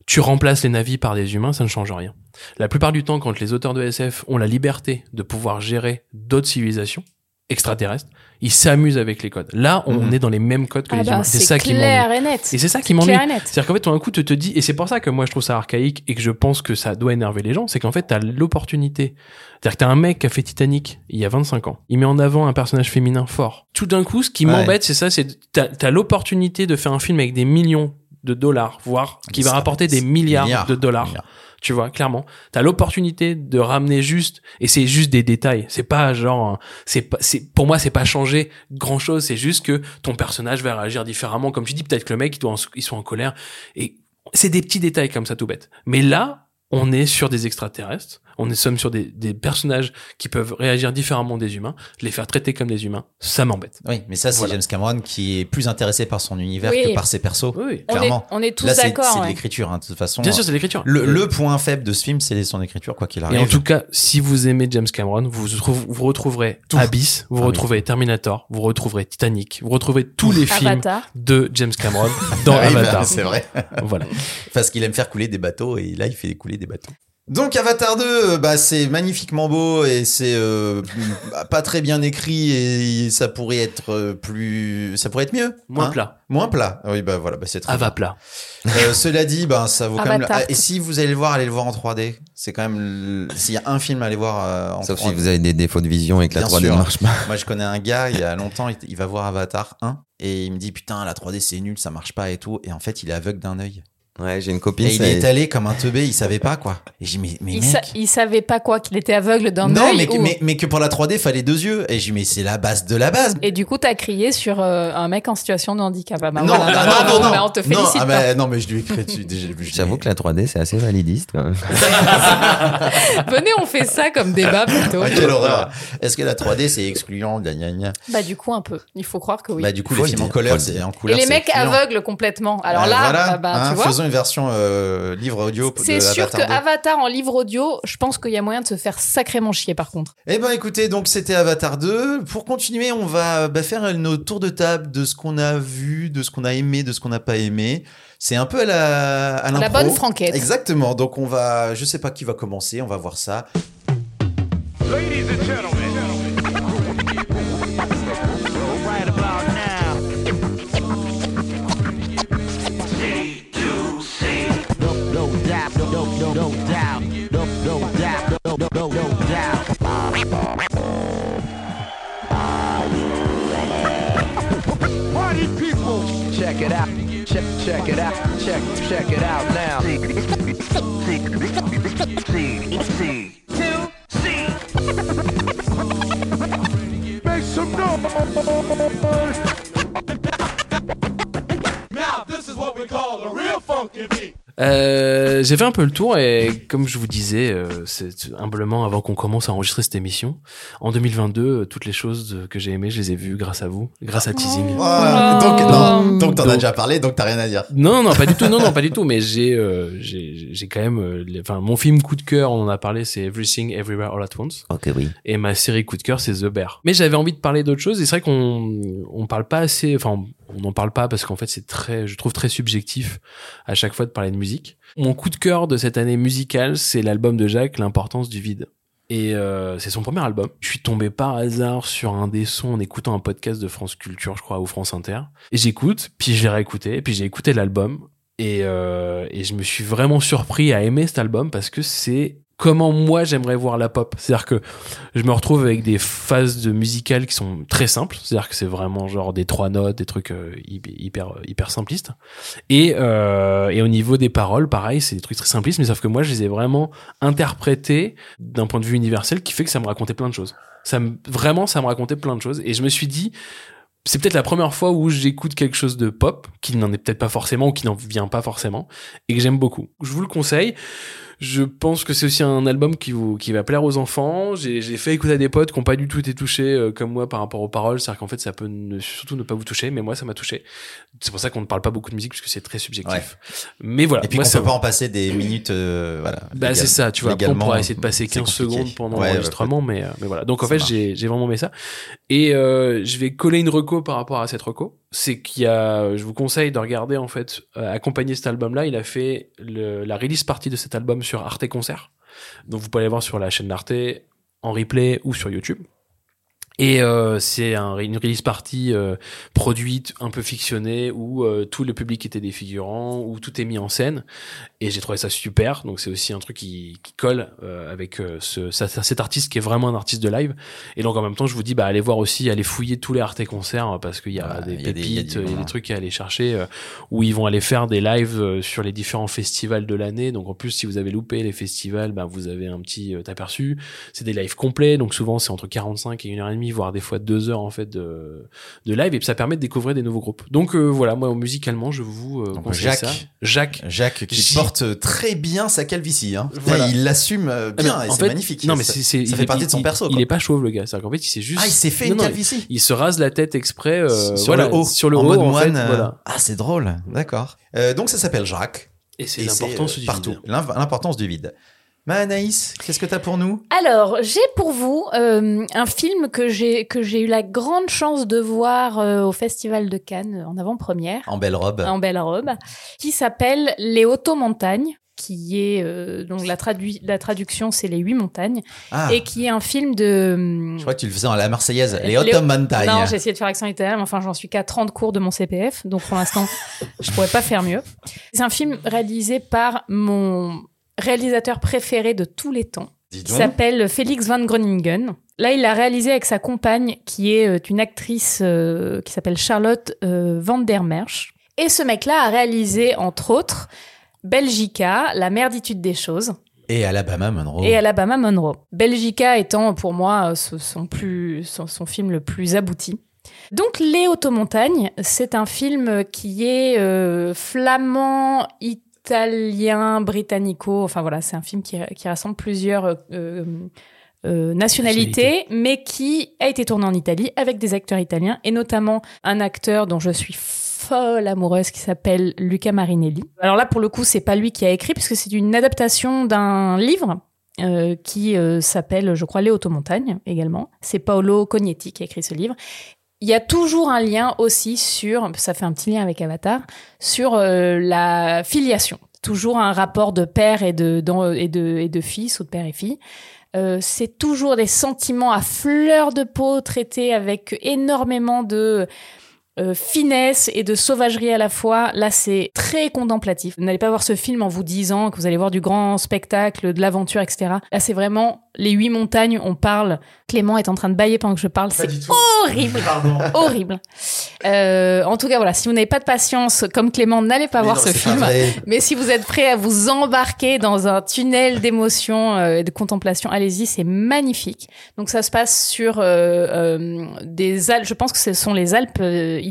Tu remplaces les navis par des humains, ça ne change rien. La plupart du temps, quand les auteurs de SF ont la liberté de pouvoir gérer d'autres civilisations extraterrestres, ils s'amusent avec les codes. Là, on Mhm. est dans les mêmes codes que Ah les bah, humains. C'est ça qui m'ennuie. clair et net. Et c'est ça qui C'est m'ennuie. clair et net. C'est-à-dire qu'en fait, tout d'un coup, tu te dis, et c'est pour ça que moi je trouve ça archaïque et que je pense que ça doit énerver les gens, c'est qu'en fait, t'as l'opportunité. C'est-à-dire que t'as un mec qui a fait Titanic il y a 25 ans. Il met en avant un personnage féminin fort. Tout d'un coup, ce qui Ouais. m'embête, c'est ça, c'est t'as, t'as l'opportunité de faire un film avec des millions de dollars, voire qui va rapporter des milliards, de dollars. Milliards. Tu vois, clairement. T'as l'opportunité de ramener juste, et c'est juste des détails. C'est pas genre, un- c'est pas, c'est, pour moi, c'est pas changer grand chose. C'est juste que ton personnage va réagir différemment. Comme tu dis, peut-être que le mec, il doit, en- il soit en colère. Et c'est des petits détails comme ça, tout bête. Mais là, on est sur des extraterrestres. On est sommes sur des, des personnages qui peuvent réagir différemment des humains. Les faire traiter comme des humains, ça m'embête. Oui, mais ça, c'est Voilà. James Cameron qui est plus intéressé par son univers Oui. que par ses persos. Oui, oui. On est, Clairement. on est tous c'est d'accord. c'est de l'écriture. hein, de toute façon, Bien sûr, c'est l'écriture. le, le point faible de ce film, c'est son écriture, quoi qu'il Et arrive. en tout cas, si vous aimez James Cameron, vous, vous retrouverez Tout. Abyss, vous Ah oui. retrouverez Terminator, vous retrouverez Titanic, vous retrouverez tous les films Avatar. de James Cameron dans Ah oui, Avatar. c'est vrai. Voilà. Parce qu'il aime faire couler des bateaux et là, il fait couler des bateaux. Donc Avatar 2, euh, bah, c'est magnifiquement beau et c'est euh, bah, pas très bien écrit et ça pourrait être euh, plus, ça pourrait être mieux. Moins hein. plat. Moins plat. Oui, bah voilà, bah, c'est très. Ava plat. Euh, cela dit, bah, ça vaut quand même. Et si vous allez le voir, allez le voir en 3D. C'est quand même. le- S'il y a un film à aller voir euh, en Sauf 3D. si vous avez des défauts de vision et que la Bien 3D sûr. ne marche pas. Moi, je connais un gars, il y a longtemps, il, il va voir Avatar 1 et il me dit Putain, la 3D c'est nul, ça marche pas et tout. Et en fait, il est aveugle d'un œil. Ouais, j'ai une copine. Et il est allé comme un teubé, il savait pas quoi. Et j'ai dit, mais, mais Il, mec. sa- il savait pas quoi, qu'il était aveugle d'un Non, mais, que- ou- mais, mais que pour la 3D, fallait deux yeux. Et j'ai dit, mais c'est la base de la base. Et du coup, t'as crié sur euh, un mec en situation de handicap. Ah bah non, voilà, ah, bravo, non, non, bah on te non, félicite. ah, pas. bah, non, mais je lui ai créé dessus. J'avoue que la 3D, c'est assez validiste quand même. Venez, on fait ça comme débat plutôt. Ah, quelle horreur. Est-ce que la 3D, c'est excluant gna, gna, gna? Bah du coup, un peu. Il faut croire que oui. Bah, du coup, les le films en couleur, c'est en Et couleur. les c'est mecs aveugles complètement. Alors Ah, là, voilà, bah, bah, hein, tu vois. Faisons une version euh, livre audio C'est sûr que Avatar 2. Avatar en livre audio, je pense qu'il y a moyen de se faire sacrément chier par contre. Eh ben écoutez, donc c'était Avatar 2. Pour continuer, on va bah, faire nos tours de table de ce qu'on a vu, de ce qu'on a aimé, de ce qu'on n'a pas aimé. C'est un peu à la à La bonne franquette. Exactement. Donc on va, je sais pas qui va commencer, on va voir ça. Ladies and gentlemen. No, no, no, no doubt. Party people, check it out. Check, check it out. Check, check it out now. Two, C. Make some noise. Now this is what we call a real funky beat. Euh, j'ai fait un peu le tour et comme je vous disais, euh, c'est humblement avant qu'on commence à enregistrer cette émission, en 2022, euh, toutes les choses que j'ai aimées, je les ai vues grâce à vous, grâce à Teasing. Ah, donc non, donc t'en as déjà parlé, donc t'as rien à dire. Non, non, pas du tout, non, non, pas du tout, mais j'ai, euh, j'ai, j'ai quand même, euh, enfin, mon film coup de cœur, on en a parlé, c'est Everything Everywhere All at Once. Ok, oui. Et ma série coup de cœur, c'est The Bear. Mais j'avais envie de parler d'autre chose. Et c'est vrai qu'on on parle pas assez. Enfin, on n'en parle pas parce qu'en fait, c'est très, je trouve très subjectif à chaque fois de parler de musique. Mon coup de cœur de cette année musicale, c'est l'album de Jacques, L'importance du vide. Et euh, c'est son premier album. Je suis tombé par hasard sur un des sons en écoutant un podcast de France Culture, je crois, ou France Inter. Et j'écoute, puis je l'ai réécouté, puis j'ai écouté l'album. Et, euh, et je me suis vraiment surpris à aimer cet album parce que c'est comment moi j'aimerais voir la pop. C'est-à-dire que je me retrouve avec des phases de musicales qui sont très simples. C'est-à-dire que c'est vraiment genre des trois notes, des trucs euh, hyper hyper, hyper simplistes. Et, euh, et au niveau des paroles, pareil, c'est des trucs très simplistes, mais sauf que moi je les ai vraiment interprétés d'un point de vue universel qui fait que ça me racontait plein de choses. Ça me, vraiment, ça me racontait plein de choses. Et je me suis dit, c'est peut-être la première fois où j'écoute quelque chose de pop qui n'en est peut-être pas forcément ou qui n'en vient pas forcément et que j'aime beaucoup. Je vous le conseille. Je pense que c'est aussi un album qui vous qui va plaire aux enfants. J'ai j'ai fait écouter à des potes qui n'ont pas du tout été touchés euh, comme moi par rapport aux paroles. C'est-à-dire qu'en fait ça peut ne- surtout ne pas vous toucher, mais moi ça m'a touché. C'est pour ça qu'on ne parle pas beaucoup de musique parce que c'est très subjectif. Mais voilà. Et puis moi, qu'on ça peut pas en passer des minutes, euh, voilà. bah c'est ça, tu vois. Après, on pourra essayer de passer c'est 15 compliqué. secondes pendant Ouais, l'enregistrement, mais, euh, mais voilà. Donc en fait, j'ai j'ai vraiment aimé ça. Et euh, je vais coller une reco par rapport à cette reco. C'est qu'il y a, je vous conseille de regarder en fait, euh, accompagner cet album-là. Il a fait le, la release partie de cet album sur Arte Concert. Donc vous pouvez aller voir sur la chaîne d'Arte en replay ou sur YouTube. Et euh, c'est un, une release party euh, produite, un peu fictionnée, où euh, tout le public était des figurants, où tout est mis en scène. Et j'ai trouvé ça super. Donc c'est aussi un truc qui, qui colle euh, avec euh, ce, cet artiste qui est vraiment un artiste de live. Et donc en même temps, je vous dis, bah allez voir aussi, allez fouiller tous les Arte concerts parce qu'il y a Voilà, des y a des- il y a pépites, il y a des trucs à aller chercher euh, où ils vont aller faire des lives sur les différents festivals de l'année. Donc en plus, si vous avez loupé les festivals, bah, vous avez un petit aperçu. C'est des lives complets, donc souvent c'est entre 45 et une heure et demie, voire des fois deux heures en fait de, de live, et ça permet de découvrir des nouveaux groupes. Donc euh, voilà, moi musicalement, je vous euh, conseille Jacques. ça. Jacques. Jacques qui J- porte très bien sa calvitie. Hein. Voilà. Il l'assume euh, bien Ah, mais et en c'est magnifique. Non mais ça, c'est, c'est- fait est- partie de son perso. Il quoi. est pas chauve le gars, c'est-à-dire qu'en fait il s'est juste. Ah, il s'est fait Non, une non, calvitie Il se rase la tête exprès. euh, sur voilà, le haut, Sur le en haut, mode en moine. fait, euh, voilà. Ah, c'est drôle. D'accord. Euh, donc ça s'appelle Jacques. Et c'est euh, du vide. L'importance du vide. Ma Anaïs, qu'est-ce que t'as pour nous? Alors, j'ai pour vous euh, un film que j'ai que j'ai eu la grande chance de voir euh, au Festival de Cannes en avant-première, En belle robe. en belle robe, qui s'appelle Les Hautes-Montagnes qui est euh, donc la, tradu- la traduction c'est les huit montagnes Ah, et qui est un film de je crois que tu le faisais en la Marseillaise. Les hautes montagnes. non j'ai essayé de faire accent italien mais enfin j'en suis qu'à 30 cours de mon CPF donc pour l'instant je pourrais pas faire mieux c'est un film réalisé par mon réalisateur préféré de tous les temps donc. s'appelle Félix Van Groningen. Là, il l'a réalisé avec sa compagne, qui est euh, une actrice euh, qui s'appelle Charlotte euh, Van der Merch. Et ce mec-là a réalisé, entre autres, Belgica, La merditude des choses Et Alabama Monroe. et Alabama Monroe. Belgica étant pour moi son, plus, son, son film le plus abouti. Donc Les Automontagnes, c'est un film qui est euh, flamand, italien, britannico. Enfin voilà, c'est un film qui, qui rassemble plusieurs euh, euh, euh, nationalités, mais qui a été tourné en Italie avec des acteurs italiens et notamment un acteur dont je suis folle amoureuse qui s'appelle Luca Marinelli. Alors là, pour le coup, c'est pas lui qui a écrit puisque c'est une adaptation d'un livre euh, qui euh, s'appelle, je crois, Les Automontagnes également. C'est Paolo Cognetti qui a écrit ce livre. Il y a toujours un lien aussi sur, ça fait un petit lien avec Avatar, sur euh, la filiation. Toujours un rapport de père et de, d'en- et de, et de fils ou de père et fille. Euh, c'est toujours des sentiments à fleur de peau traités avec énormément de euh, finesse et de sauvagerie à la fois. Là, c'est très contemplatif. Vous n'allez pas voir ce film en vous disant que vous allez voir du grand spectacle, de l'aventure, etc. Là, c'est vraiment les huit montagnes. On parle. Clément est en train de bailler pendant que je parle. C'est horrible, horrible. Euh, en tout cas, voilà. Si vous n'avez pas de patience, comme Clément, n'allez pas Mais voir non, ce film. Mais si vous êtes prêt à vous embarquer dans un tunnel d'émotion euh, et de contemplation, allez-y, c'est magnifique. Donc ça se passe sur euh, des Alpes, je pense que ce sont les Alpes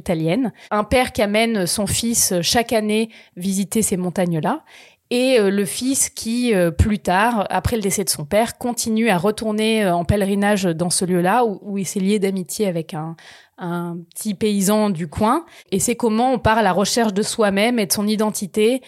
italiennes. Un père qui amène son fils euh, chaque année visiter ces montagnes-là. Et euh, le fils qui, euh, plus tard, après le décès de son père, continue à retourner en pèlerinage dans ce lieu-là où, où il s'est lié d'amitié avec un, un petit paysan du coin. Et c'est comment on part à la recherche de soi-même et de son identité.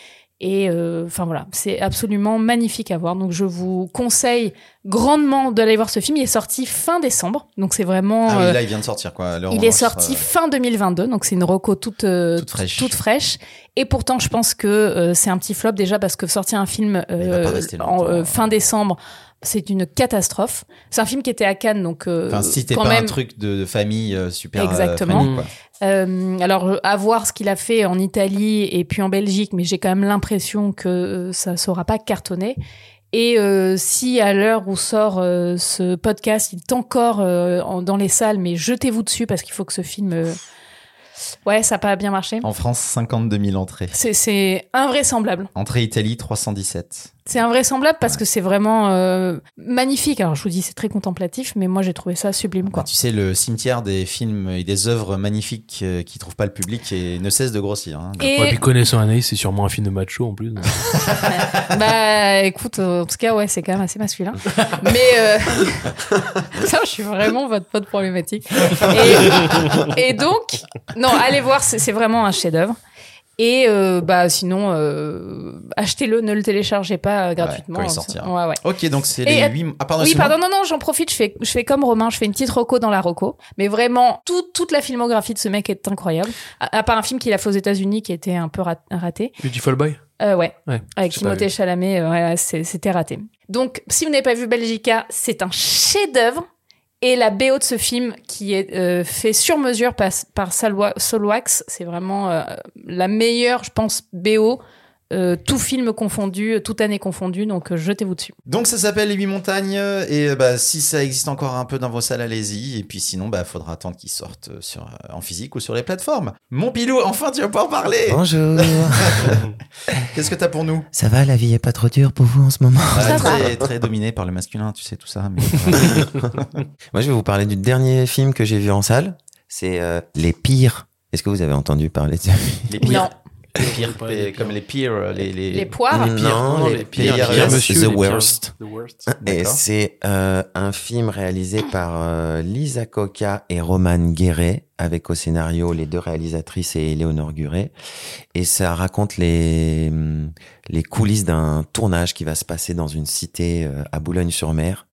Et euh, enfin voilà, c'est absolument magnifique à voir. Donc je vous conseille grandement d'aller voir ce film. Il est sorti fin décembre, donc c'est vraiment. Ah euh, oui, là, il vient de sortir, quoi. Il est sorti euh, fin 2022, donc c'est une reco toute euh, Toute fraîche. toute fraîche. Et pourtant, je pense que euh, c'est un petit flop déjà parce que sortir un film euh, en euh, fin décembre, c'est une catastrophe. C'est un film qui était à Cannes, donc euh, Enfin, si quand pas même. un truc de, de famille euh, super. euh, Exactement. friendly, quoi. Euh, alors, à voir ce qu'il a fait en Italie et puis en Belgique, mais j'ai quand même l'impression que euh, ça ne saura pas cartonner. Et euh, si à l'heure où sort euh, ce podcast, il est encore en- dans les salles, mais jetez-vous dessus parce qu'il faut que ce film... Ouais, ça n'a pas bien marché. En France, 52 000 entrées. C'est invraisemblable. Entrée Italie, 317. C'est invraisemblable parce que c'est vraiment euh, magnifique. Alors, je vous dis, c'est très contemplatif, mais moi, j'ai trouvé ça sublime, quoi. Bah, tu sais, le cimetière des films et des œuvres magnifiques euh, qui trouvent pas le public et ne cesse de grossir. hein. Et- Ouais, puis connaissant Anaïs, c'est sûrement un film de macho en plus. bah écoute, en tout cas ouais, c'est quand même assez masculin. Mais euh... ça, je suis vraiment votre pote problématique. Et, et donc, non, allez voir, c'est vraiment un chef-d'œuvre. Et euh, bah sinon, euh, achetez-le, ne le téléchargez pas euh, gratuitement. quand il sortira. Ouais, ouais. Ok, donc c'est Et, les euh, 8... Ah, pardon, Oui, pardon, non, non, j'en profite, je fais, je fais comme Romain, je fais une petite roco dans la roco. Mais vraiment, tout- toute la filmographie de ce mec est incroyable. À, à part un film qu'il a fait aux États-Unis qui était un peu rat- raté. Beautiful Boy? Euh, ouais. Ouais. Avec j'ai pas Timothée vu. Chalamet, euh, ouais, c'est- c'était raté. Donc, si vous n'avez pas vu Belgica, c'est un chef-d'œuvre. Et la BO de ce film, qui est euh, fait sur mesure par, par Solwax, c'est vraiment euh, la meilleure, je pense, BO, euh, tout film confondu, toute année confondue. Donc, euh, jetez-vous dessus. Donc ça s'appelle Les 8 montagnes et euh, bah, si ça existe encore un peu dans vos salles, allez-y. Et puis sinon, bah faudra attendre qu'ils sortent euh, sur, euh, en physique ou sur les plateformes. Mon pilou, enfin tu vas pouvoir parler Bonjour. Qu'est-ce que t'as pour nous? Ça va, la vie est pas trop dure pour vous en ce moment Ah, très, très dominé par le masculin, tu sais tout ça. Mais... Moi, je vais vous parler du dernier film que j'ai vu en salle. C'est euh, Les Pires. Est-ce que vous avez entendu parler de les pires. Non. Les pires, Pas les- comme les pires, les, les... Les poires Non, les pires, pires, pires, monsieur, The Worst. The worst. Et D'accord. c'est euh, un film réalisé par euh, Lisa Coca et Roman Guéret, avec au scénario les deux réalisatrices et Éléonore Guret. Et ça raconte les, hum, les coulisses d'un tournage qui va se passer dans une cité euh, à Boulogne-sur-Mer.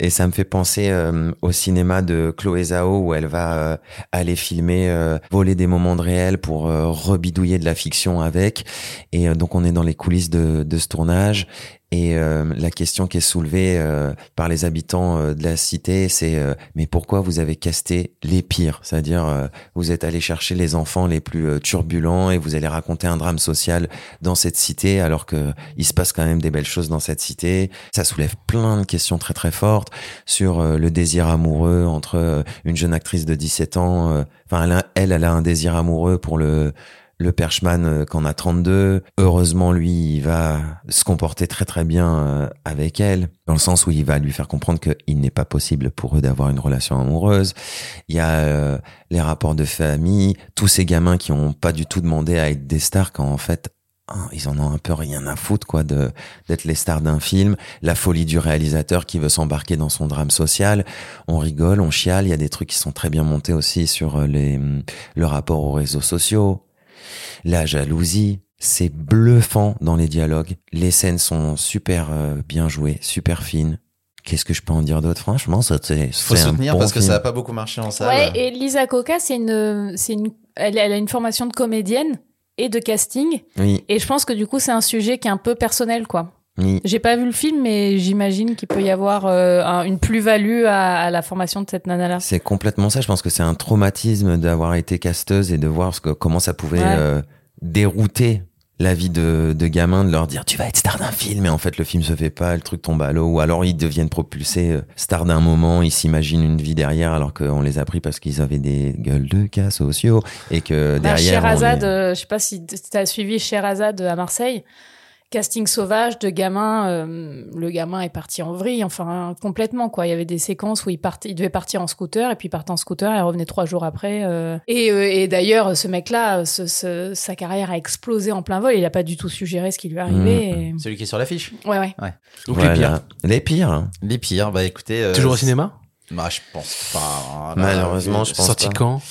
Et ça me fait penser euh, au cinéma de Chloé Zhao où elle va euh, aller filmer, voler des moments de réel pour rebidouiller de la fiction avec. Et donc on est dans les coulisses de ce tournage. Et euh, la question qui est soulevée euh, par les habitants euh, de la cité, c'est euh, mais pourquoi vous avez casté les pires? C'est-à-dire euh, vous êtes allé chercher les enfants les plus euh, turbulents et vous allez raconter un drame social dans cette cité alors que il se passe quand même des belles choses dans cette cité. Ça soulève plein de questions très très fortes sur le désir amoureux entre une jeune actrice de 17 ans. Enfin, elle, elle, elle a un désir amoureux pour le le perchman euh, qu'en a 32. Heureusement, lui, il va se comporter très très bien euh, avec elle, dans le sens où il va lui faire comprendre qu'il n'est pas possible pour eux d'avoir une relation amoureuse. Il y a euh, les rapports de famille, tous ces gamins qui ont pas du tout demandé à être des stars quand en fait hein, ils en ont un peu rien à foutre quoi d'être les stars d'un film, la folie du réalisateur qui veut s'embarquer dans son drame social. On rigole, on chiale, il y a des trucs qui sont très bien montés aussi sur les le rapport aux réseaux sociaux. La jalousie, c'est bluffant dans les dialogues. Les scènes sont super euh, bien jouées, super fines. Qu'est-ce que je peux en dire d'autre? Franchement, ça, c'est Faut soutenir bon parce que ça a pas beaucoup marché en salle. Ouais, et Lisa Coca, c'est une, c'est une, elle, elle a une formation de comédienne et de casting. Oui, Et je pense que du coup, c'est un sujet qui est un peu personnel, quoi. J'ai pas vu le film, mais j'imagine qu'il peut y avoir euh, un- une plus-value à, à la formation de cette nana-là. C'est complètement ça. Je pense que c'est un traumatisme d'avoir été casteuse et de voir ce que, comment ça pouvait Ouais. euh, dérouter la vie de, de gamins, de leur dire tu vas être star d'un film et en fait le film se fait pas, le truc tombe à l'eau ou alors ils deviennent propulsés euh, stars d'un moment, ils s'imaginent une vie derrière alors qu'on les a pris parce qu'ils avaient des gueules de cas sociaux et que Bah, derrière Sherazade, euh, je sais pas si tu as suivi Sherazade à Marseille. Casting sauvage de gamin, euh, le gamin est parti en vrille, enfin complètement quoi. Il y avait des séquences où il partait, il devait partir en scooter et puis il partait en scooter et revenait trois jours après. euh. Et, euh, et d'ailleurs, ce mec-là, ce- ce- sa carrière a explosé en plein vol. Il a pas du tout suggéré ce qui lui arrivait. et- Celui qui est sur l'affiche. Ouais ouais. Donc Voilà. les pires. Les pires. hein. Les pires, bah écoutez. euh, Toujours au cinéma? Bah je pense pas. Malheureusement, vu- je pense Sorti pas. quand?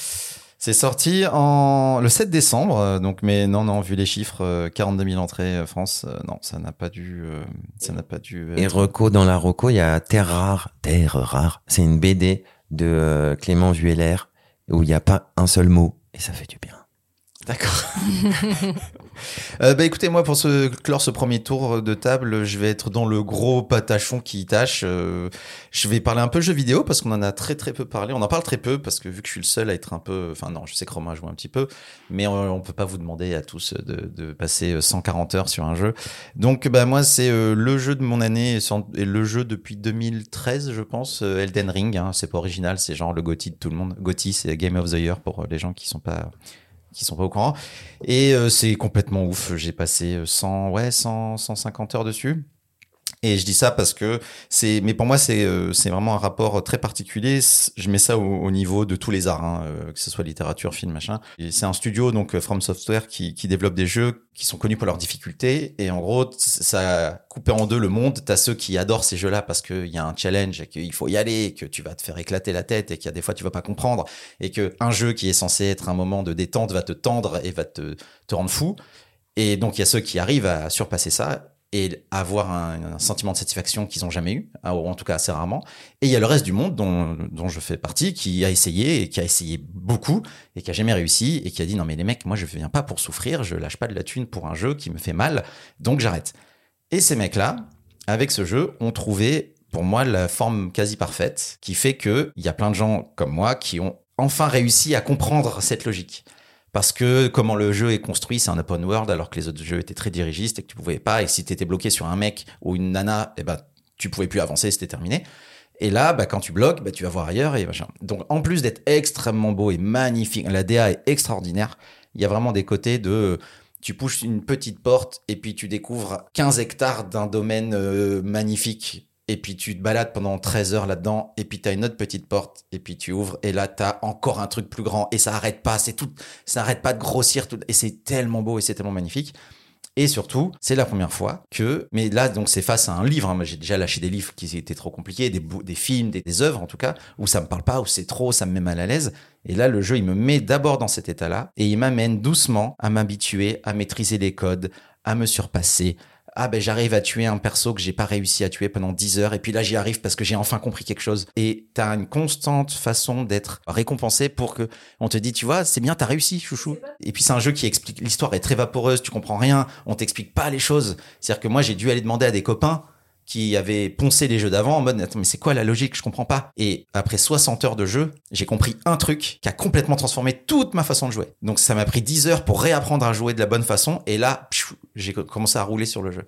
C'est sorti en le 7 décembre, euh, donc mais non non vu les chiffres, euh, 42 000 entrées euh, France, euh, non ça n'a pas dû, euh, ça n'a pas dû. Et Reco, dans la Reco, il y a Terre rare. Terre rare. C'est une BD de euh, Clément Vueller où il n'y a pas un seul mot et ça fait du bien. D'accord. Euh, bah écoutez, moi pour clore ce premier tour de table, je vais être dans le gros patachon qui tâche. Euh, je vais parler un peu jeux vidéo parce qu'on en a très très peu parlé. On en parle très peu parce que vu que je suis le seul à être un peu, enfin non, je sais que Romain joue un petit peu, mais on, on peut pas vous demander à tous de, de passer 140 heures sur un jeu. Donc bah moi c'est euh, le jeu de mon année et le jeu depuis 2013 je pense, euh, Elden Ring. Hein, c'est pas original, c'est genre le GOTY de tout le monde. GOTY c'est Game of the Year pour euh, les gens qui sont pas qui sont pas au courant. Et euh, c'est complètement ouf. J'ai passé euh, 100, ouais, 100, 150 heures dessus. Et je dis ça parce que c'est, mais pour moi c'est euh, c'est vraiment un rapport très particulier. Je mets ça au, au niveau de tous les arts, hein, euh, que ce soit littérature, film, machin. C'est un studio donc euh, From Software qui qui développe des jeux qui sont connus pour leurs difficultés. Et en gros, ça a coupé en deux le monde. T'as ceux qui adorent ces jeux-là parce qu'il y a un challenge et qu'il faut y aller, que tu vas te faire éclater la tête et qu'il y a des fois tu vas pas comprendre et que un jeu qui est censé être un moment de détente va te tendre et va te te rendre fou. Et donc il y a ceux qui arrivent à surpasser ça et avoir un, sentiment de satisfaction qu'ils ont jamais eu, hein, ou en tout cas assez rarement. Et il y a le reste du monde dont, dont je fais partie qui a essayé et qui a essayé beaucoup et qui a jamais réussi et qui a dit non mais les mecs moi je viens pas pour souffrir, je lâche pas de la thune pour un jeu qui me fait mal, donc j'arrête. Et ces mecs là avec ce jeu ont trouvé pour moi la forme quasi parfaite qui fait que il y a plein de gens comme moi qui ont enfin réussi à comprendre cette logique parce que comment le jeu est construit, c'est un open world alors que les autres jeux étaient très dirigistes et que tu pouvais pas. Et si t'étais bloqué sur un mec ou une nana, eh ben tu pouvais plus avancer, c'était terminé. Et là, bah, quand tu bloques, bah, tu vas voir ailleurs et machin. Donc en plus d'être extrêmement beau et magnifique, la DA est extraordinaire. Il y a vraiment des côtés de tu pousses une petite porte et puis tu découvres 15 hectares d'un domaine euh, magnifique. Et puis tu te balades pendant 13 heures là-dedans, et puis tu as une autre petite porte, et puis tu ouvres, et là tu as encore un truc plus grand, et ça arrête pas, c'est tout, ça arrête pas de grossir, tout, et c'est tellement beau et c'est tellement magnifique. Et surtout, c'est la première fois que, mais là donc c'est face à un livre, hein, j'ai déjà lâché des livres qui étaient trop compliqués, des, des films, des, des œuvres en tout cas, où ça me parle pas, où c'est trop, ça me met mal à l'aise. Et là le jeu il me met d'abord dans cet état-là, et il m'amène doucement à m'habituer, à maîtriser les codes, à me surpasser, ah ben j'arrive à tuer un perso que j'ai pas réussi à tuer pendant 10 heures et puis là j'y arrive parce que j'ai enfin compris quelque chose. Et t'as une constante façon d'être récompensé pour que on te dit tu vois c'est bien t'as réussi chouchou. Et puis c'est un jeu qui explique l'histoire est très vaporeuse tu comprends rien on t'explique pas les choses. C'est à dire que moi j'ai dû aller demander à des copains qui avaient poncé les jeux d'avant en mode attends mais c'est quoi la logique? Je comprends pas. Et après 60 heures de jeu j'ai compris un truc qui a complètement transformé toute ma façon de jouer. Donc ça m'a pris 10 heures pour réapprendre à jouer de la bonne façon. Et là j'ai co- commencé à rouler sur le jeu.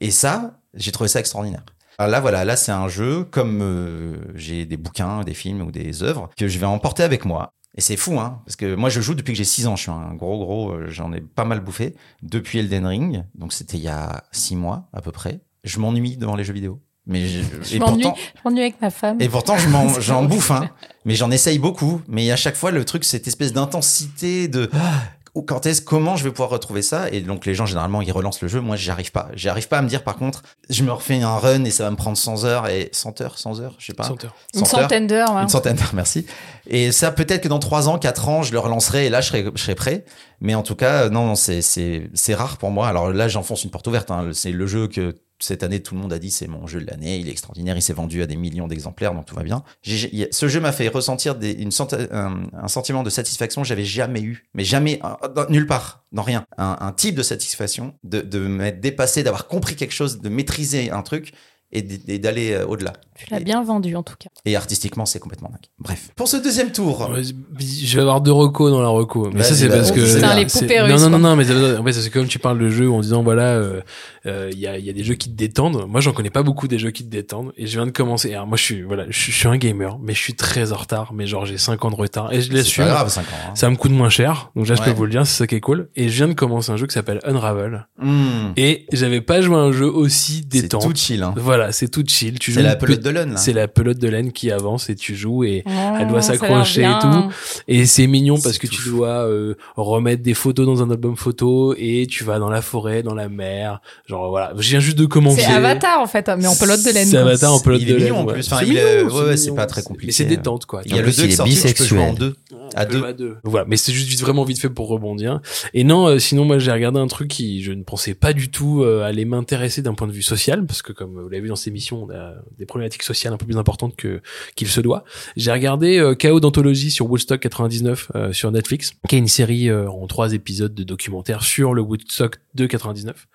Et ça j'ai trouvé ça extraordinaire. Alors là voilà. Là c'est un jeu comme euh, j'ai des bouquins des films ou des œuvres que je vais emporter avec moi. Et c'est fou, hein, parce que moi je joue depuis que j'ai 6 ans. Je suis un gros, gros, euh, j'en ai pas mal bouffé depuis Elden Ring. Donc c'était il y a 6 mois à peu près. Je m'ennuie devant les jeux vidéo. Mais je, Je et m'ennuie, pourtant, je m'ennuie avec ma femme. et pourtant, je m'en- j'en bouffe, hein. Mais j'en essaye beaucoup. Mais à chaque fois, le truc, cette espèce d'intensité de ah, ou quand est-ce, comment je vais pouvoir retrouver ça? Et donc, les gens, généralement, ils relancent le jeu. Moi, j'y arrive pas. J'y arrive pas à me dire, par contre, je me refais un run et ça va me prendre 100 heures et 100 heures, 100 heures, je sais pas. Senteur. Une 100 heures. centaine d'heures. ouais. Une centaine d'heures, merci. Et ça, peut-être que dans 3 ans, 4 ans, je le relancerai et là, je serai, je serai prêt. Mais en tout cas, non, non, c'est, c'est, c'est rare pour moi. Alors là, j'enfonce une porte ouverte. Hein. C'est le jeu que cette année, tout le monde a dit c'est mon jeu de l'année. Il est extraordinaire. Il s'est vendu à des millions d'exemplaires, donc tout va bien. Ce jeu m'a fait ressentir une un, sentiment de satisfaction que j'avais jamais eu, mais jamais euh, nulle part, dans rien. Un, type de satisfaction, de m'être dépassé, d'avoir compris quelque chose, de maîtriser un truc et d'aller euh, au-delà. Tu l'as bien vendu en tout cas. Et artistiquement, c'est complètement dingue. Bref. Pour ce deuxième tour. Je vais avoir deux recos dans la reco. Mais ça, c'est vas-y. parce que. Putain, les c'est- poupées Non, russes, non, non, quoi. non, mais c'est- en fait, c'est comme tu parles de jeux en disant, voilà, euh, euh, il y, a, il y a des jeux qui te détendent. Moi, j'en connais pas beaucoup des jeux qui te détendent. Et je viens de commencer. Alors, moi, je suis, voilà, je, suis- je suis un gamer, mais je suis très en retard. Mais genre, j'ai 5 ans de retard. Et je C'est l'assume. pas grave, 5 ans. hein. Ça me coûte moins cher. Donc, là, je peux vous le dire, c'est ça qui est cool. Et je viens de commencer un jeu qui s'appelle Unravel. Hmm. Et j'avais pas joué à un jeu aussi C'est détente. tout chill. Hein. Voilà, c'est tout chill. Tu C'est joues la une pelote pe- de là. C'est la pelote de laine qui avance et tu joues et Elle doit s'accrocher et tout. Et c'est mignon parce C'est que tu fou. dois euh, remettre des photos dans un album photo et tu vas dans la forêt, dans la mer. Genre voilà, je viens juste de commencer. C'est Avatar en fait, mais en pelote de laine. C'est. Avatar en pelote Il de est laine. mignon en plus. Enfin, C'est il est- mignon, ouais, ouais, c'est pas très Mais compliqué. c'est détente quoi. Il y a le plus, 2 il qui est jouer en bisexuel. deux. À deux. À deux. Voilà, mais c'est juste vite, vraiment vite fait pour rebondir. Et non, euh, sinon moi j'ai regardé un truc qui je ne pensais pas du tout euh, aller m'intéresser d'un point de vue social parce que comme vous l'avez vu dans on a des problématiques sociales un peu plus importantes que qu'il se doit. J'ai regardé euh, Chaos d'anthologie sur Woodstock 99 euh, sur Netflix, qui est une série euh, en trois épisodes de documentaire sur le Woodstock de 99.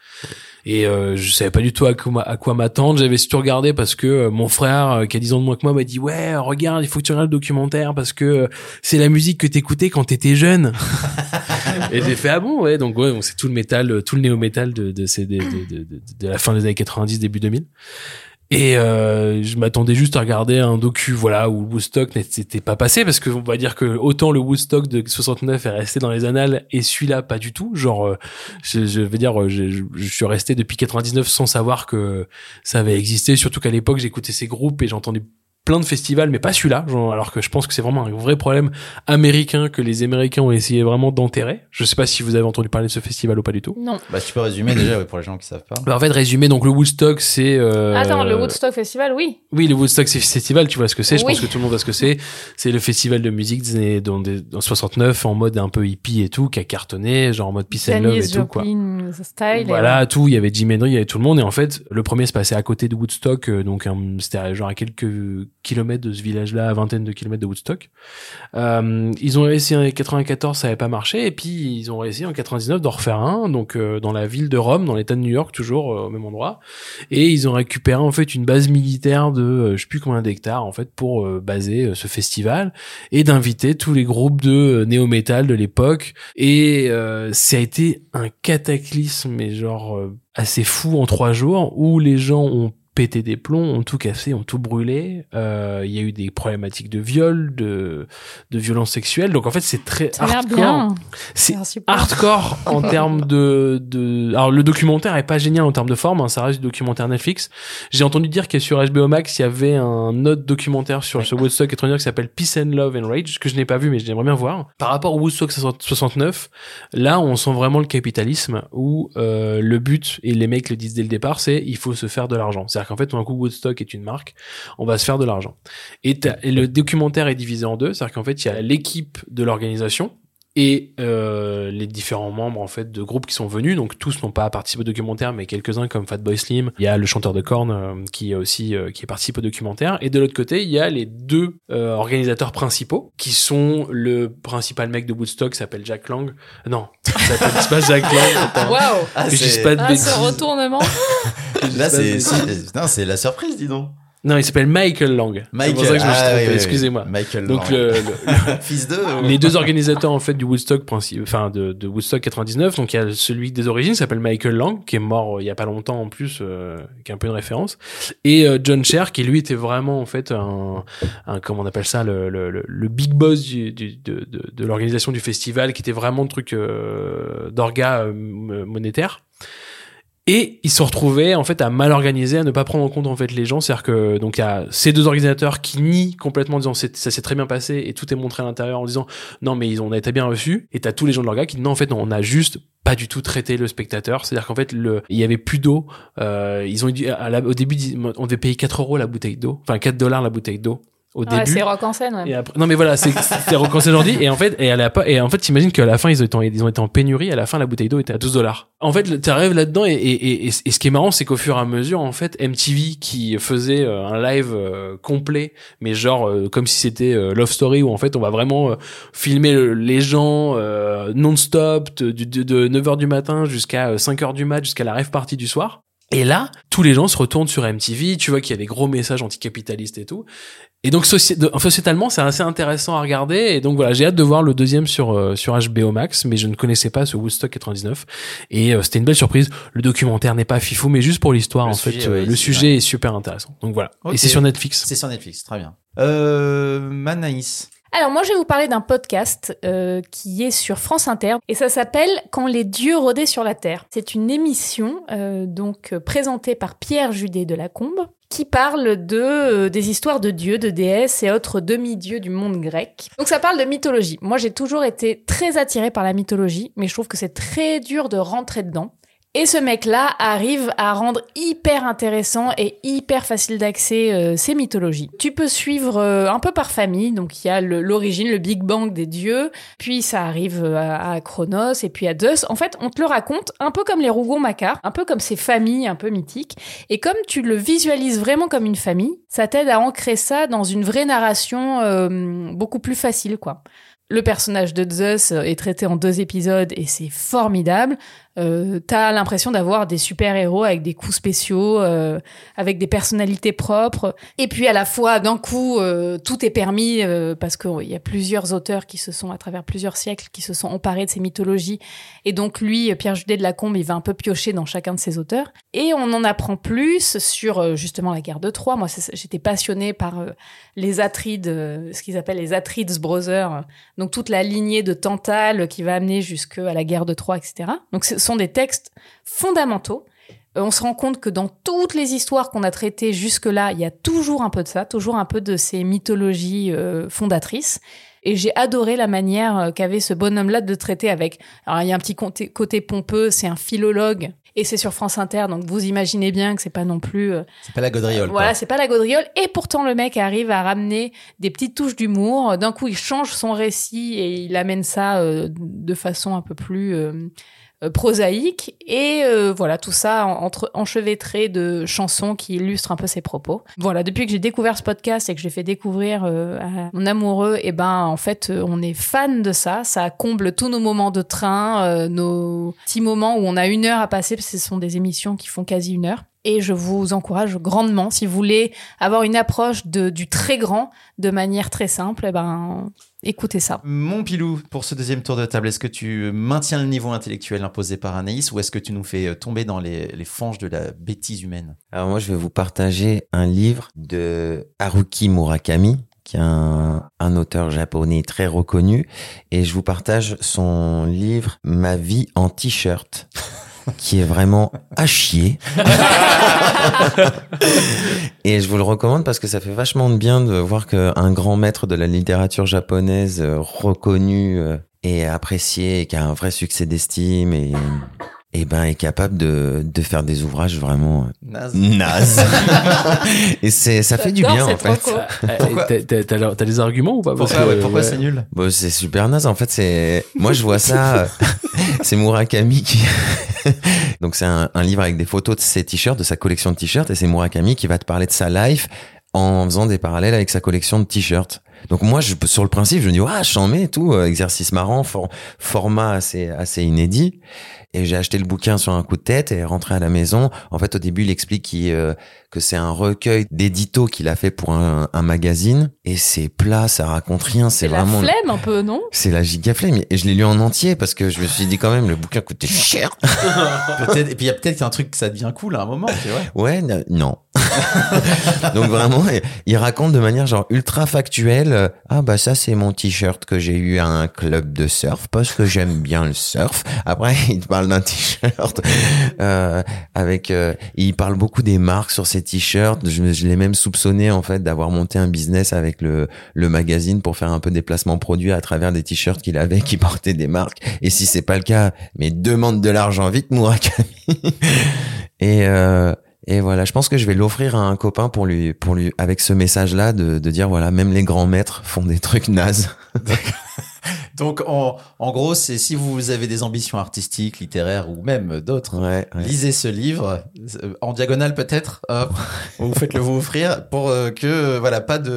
Et euh, je savais pas du tout à quoi, à quoi m'attendre. J'avais surtout regardé parce que euh, mon frère, euh, qui a 10 ans de moins que moi, m'a dit ouais, regarde, il faut que tu regardes le documentaire parce que euh, c'est la musique que t'écoutais quand t'étais jeune. et j'ai fait ah bon ouais donc ouais donc c'est tout le métal, tout le néo métal de de, de, de, de- de la fin des années 90 début 2000. Et euh, je m'attendais juste à regarder un docu, voilà, où Woodstock n'était pas passé, parce que on va dire que autant le Woodstock de 69 est resté dans les annales, et celui-là pas du tout. Genre, euh, je, veux dire, euh, je, je- je suis resté depuis 99 sans savoir que ça avait existé, surtout qu'à l'époque j'écoutais ces groupes et j'entendais plein de festivals, mais pas celui-là. genre, Alors que je pense que c'est vraiment un vrai problème américain que les Américains ont essayé vraiment d'enterrer. Je sais pas si vous avez entendu parler de ce festival ou pas du tout. Non. Bah, tu peux résumer déjà ouais, pour les gens qui savent pas. Bah, en fait, résumé, donc le Woodstock, c'est. euh, Attends, le Woodstock Festival, oui. oui, le Woodstock c'est festival, tu vois ce que c'est. Je Oui. pense que tout le monde voit ce que c'est. C'est le festival de musique des années dans, des, dans 69 en mode un peu hippie et tout, qui a cartonné, genre en mode peace and love et tout quoi. Style. et Voilà, tout. Il y avait Jimi Hendrix, il y avait tout le monde. Et en fait, le premier se passait à côté de Woodstock, euh, donc c'était genre à quelques kilomètres de ce village-là, à vingtaine de kilomètres de Woodstock. Euh, ils ont réussi en 94, ça avait pas marché. Et puis ils ont réussi en 99 d'en refaire un, donc euh, dans la ville de Rome, dans l'État de New York, toujours euh, au même endroit. Et ils ont récupéré en fait une base militaire de euh, je sais plus combien d'hectares en fait pour baser ce festival et d'inviter tous les groupes de néo-metal de l'époque. Et ça a été un cataclysme, mais genre assez fou en trois jours, où les gens ont pété des plombs, ont tout cassé, ont tout brûlé. Euh, Il y a eu des problématiques de viol, de, de violence sexuelle. Donc en fait, c'est très hardcore. C'est hardcore en termes de, de alors le documentaire est pas génial en termes de forme hein, ça reste du documentaire Netflix j'ai entendu dire que sur HBO Max il y avait un autre documentaire sur ce Woodstock 89 qui s'appelle Peace and Love and Rage que je n'ai pas vu mais j'aimerais bien voir par rapport au Woodstock 69 là on sent vraiment le capitalisme où euh, le but et les mecs le disent dès le départ c'est il faut se faire de l'argent c'est à dire qu'en fait tout d'un coup Woodstock est une marque on va se faire de l'argent. Et, le documentaire est divisé en deux. C'est à dire qu'en fait il y a l'équipe de l'organisation et euh, les différents membres en fait de groupes qui sont venus. Donc tous n'ont pas participé au documentaire mais quelques-uns comme Fatboy Slim. Il y a le chanteur de Korn euh, qui est aussi euh, qui participe au documentaire. Et de l'autre côté il y a les deux euh, organisateurs principaux qui sont le principal mec de Woodstock qui s'appelle Jack Lang. Non s'appelle pas Jack Lang. Waouh. Ah, je dise c'est- pas de Ah, ce retournement. Là, c'est bêtises. c'est- non, c'est la surprise, dis donc. Non, il s'appelle Michael Lang. C'est pour ça que je me suis ah, oui, excusez-moi. Michael Donc Lang. le, le- fils de. euh, les deux organisateurs en fait du Woodstock enfin de, de Woodstock 99 donc il y a celui des origines qui s'appelle Michael Lang qui est mort euh, il y a pas longtemps en plus euh, qui est un peu une référence et euh, John Cher qui lui était vraiment en fait un, un comment on appelle ça le, le, le- le big boss du, du- de, de, de l'organisation du festival qui était vraiment le truc euh, d'orga euh, monétaire et ils se retrouvaient en fait à mal organiser, à ne pas prendre en compte en fait les gens. C'est-à-dire que donc il y a ces deux organisateurs qui nient complètement en disant ça s'est très bien passé et tout est montré à l'intérieur en disant non mais ils ont on a été bien reçus. Et t'as tous les gens de leur gars qui non en fait non, on a juste pas du tout traité le spectateur. C'est-à-dire qu'en fait le il y avait plus d'eau. Euh, ils ont la- au début on devait payer 4 euros la bouteille d'eau, enfin 4 dollars la bouteille d'eau au Ouais, début. c'est rock en scène, ouais. Et après, non mais voilà, c'est c'était recensé aujourd'hui et en fait et elle a pas et en fait t'imagines qu'à la fin ils ont été en, ils ont été en pénurie à la fin la bouteille d'eau était à 12 dollars. En fait tu arrives là-dedans et, et, et, et ce qui est marrant c'est qu'au fur et à mesure en fait MTV qui faisait euh, un live euh, complet mais genre euh, comme si c'était euh, Love Story où en fait on va vraiment filmer le- les gens non-stop de, de, de 9h du matin jusqu'à 5h du mat jusqu'à la rêve partie du soir. Et là, tous les gens se retournent sur MTV, tu vois qu'il y a des gros messages anticapitalistes et tout. Et donc soci- de- sociétalement, c'est assez intéressant à regarder. Et donc voilà, j'ai hâte de voir le deuxième sur euh, sur HBO Max, mais je ne connaissais pas ce Woodstock 99. Et euh, c'était une belle surprise. Le documentaire n'est pas fifou, mais juste pour l'histoire, en fait, sujet, euh, ouais, le sujet est super intéressant. Donc voilà. Et c'est sur Netflix. C'est sur Netflix, très bien. Euh, Manaïs. Alors moi je vais vous parler d'un podcast euh, qui est sur France Inter et ça s'appelle Quand les dieux rôdaient sur la terre. C'est une émission euh, donc présentée par Pierre Judet de Lacombe qui parle de euh, des histoires de dieux, de déesses et autres demi-dieux du monde grec. Donc ça parle de mythologie. Moi j'ai toujours été très attirée par la mythologie, mais je trouve que c'est très dur de rentrer dedans. Et ce mec-là arrive à rendre hyper intéressant et hyper facile d'accès euh, ces mythologies. Tu peux suivre euh, un peu par famille, donc il y a l'origine, le Big Bang des dieux, puis ça arrive euh, à, à Chronos et puis à Zeus. En fait, on te le raconte un peu comme les Rougon-Macquart, un peu comme ces familles un peu mythiques. Et comme tu le visualises vraiment comme une famille, ça t'aide à ancrer ça dans une vraie narration euh, beaucoup plus facile, quoi. Le personnage de Zeus est traité en deux épisodes et c'est formidable. Euh, T'as l'impression d'avoir des super-héros avec des coups spéciaux, euh, avec des personnalités propres. Et puis à la fois, d'un coup, euh, tout est permis parce qu'il y a plusieurs auteurs qui se sont, à travers plusieurs siècles, qui se sont emparés de ces mythologies. Et donc lui, Pierre Judet de Lacombe, il va un peu piocher dans chacun de ces auteurs. Et on en apprend plus sur justement la guerre de Troie. Moi, j'étais passionnée par les Atrides, ce qu'ils appellent les Atrides Brothers. Donc toute la lignée de Tantale qui va amener jusqu'à la guerre de Troie, etc. sont des textes fondamentaux. Euh, On se rend compte que dans toutes les histoires qu'on a traitées jusque-là, il y a toujours un peu de ça, toujours un peu de ces mythologies euh, fondatrices. Et j'ai adoré la manière euh, qu'avait ce bonhomme-là de traiter avec. Alors il y a un petit côté, côté pompeux, c'est un philologue et c'est sur France Inter, donc vous imaginez bien que c'est pas non plus. euh, C'est pas la gaudriole. voilà, c'est pas la gaudriole. Et pourtant, le mec arrive à ramener des petites touches d'humour. D'un coup, il change son récit et il amène ça euh, de façon un peu plus prosaïque. Et euh, voilà, tout ça en- entre enchevêtré de chansons qui illustrent un peu ses propos. Voilà, depuis que j'ai découvert ce podcast et que j'ai fait découvrir euh, à mon amoureux, et ben en fait, euh, on est fan de ça. Ça comble tous nos moments de train, euh, nos petits moments où on a une heure à passer, parce que ce sont des émissions qui font quasi une heure. Et je vous encourage grandement, si vous voulez avoir une approche de, du très grand de manière très simple, eh ben, écoutez ça. Mon pilou, pour ce deuxième tour de table, est-ce que tu maintiens le niveau intellectuel imposé par Anaïs ou est-ce que tu nous fais euh, tomber dans les, les fanges de la bêtise humaine? Alors moi, je vais vous partager un livre de Haruki Murakami, qui est un, un auteur japonais très reconnu, et je vous partage son livre Ma vie en t-shirt, qui est vraiment à chier. et je vous le recommande parce que ça fait vachement de bien de voir qu'un grand maître de la littérature japonaise euh, reconnu euh, et apprécié et qui a un vrai succès d'estime et et ben est capable de, de faire des ouvrages vraiment Naze. naze. et c'est ça fait du bien en fait. Pourquoi T'as- T'as t'as- t'as des arguments ou pas? Parce Pourquoi, que, ouais, pourquoi ouais. c'est nul? Bon, c'est super naze en fait, c'est moi je vois ça euh, c'est Murakami qui Donc c'est un, un livre avec des photos de ses t-shirts, de sa collection de t-shirts et c'est Murakami qui va te parler de sa life en faisant des parallèles avec sa collection de t-shirts. Donc moi, je, sur le principe, je me dis, ah, j'en mets et tout, euh, exercice marrant, for- format assez, assez inédit. Et j'ai acheté le bouquin sur un coup de tête et rentré à la maison. En fait, au début, il explique qu'il, euh, que c'est un recueil d'éditos qu'il a fait pour un, un magazine. Et c'est plat, ça raconte rien. C'est C'est la vraiment, flemme un peu, non? C'est la giga flemme. Et je l'ai lu en entier parce que je me suis dit quand même, le bouquin coûtait cher. Peut-être, et puis il y a peut-être un truc que ça devient cool à un moment, tu vois. Ouais, non. Donc vraiment, il raconte de manière genre ultra factuelle. euh, Ah bah ça c'est mon t-shirt que j'ai eu à un club de surf parce que j'aime bien le surf. Après il te parle d'un t-shirt euh, avec. euh, il parle beaucoup des marques sur ces t-shirts. Je, je l'ai même soupçonné en fait d'avoir monté un business avec le le magazine pour faire un peu des placements produits à travers des t-shirts qu'il avait qui portaient des marques. Et si c'est pas le cas, mais demande de l'argent vite Murakami. Et euh, et voilà, je pense que je vais l'offrir à un copain pour lui, pour lui, avec ce message-là, de, de dire voilà, même les grands maîtres font des trucs nazes. Donc, en, en gros, c'est si vous avez des ambitions artistiques, littéraires ou même d'autres, Ouais, ouais. lisez ce livre euh, en diagonale peut-être. hop, vous faites-le vous offrir pour euh, que euh, voilà pas de,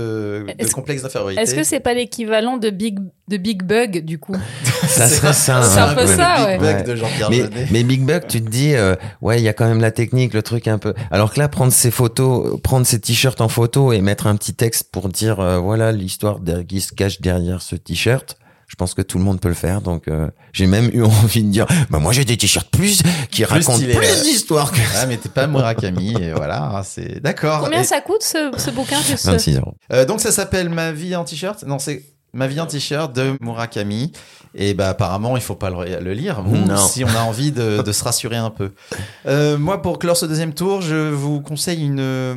de Est-ce- complexe d'infériorité. Est-ce que c'est pas l'équivalent de Big, de Big Bug, du coup? Ça serait ça. C'est un peu ça, Big ouais. Bug Ouais. de Jean-Pierre Mais, Big Buck, tu te dis, euh, ouais, il y a quand même la technique, le truc un peu. Alors que là, prendre ses photos, prendre ses t-shirts en photo et mettre un petit texte pour dire, euh, voilà, l'histoire de- qui se cache derrière ce t-shirt. Je pense que tout le monde peut le faire, donc euh, j'ai même eu envie de dire, bah moi j'ai des t-shirts plus qui racontent plus d'histoires que Ah, mais t'es pas Murakami, et voilà, hein, c'est d'accord. Combien Et- ça coûte ce, ce bouquin juste? 26 euros. Euh, donc ça s'appelle Ma vie en t-shirt. Non, c'est Ma vie en t-shirt de Murakami. Et bah apparemment, il faut pas le, le lire. Si on a envie de, de se rassurer un peu. Euh, moi, pour clore ce deuxième tour, je vous conseille une, euh,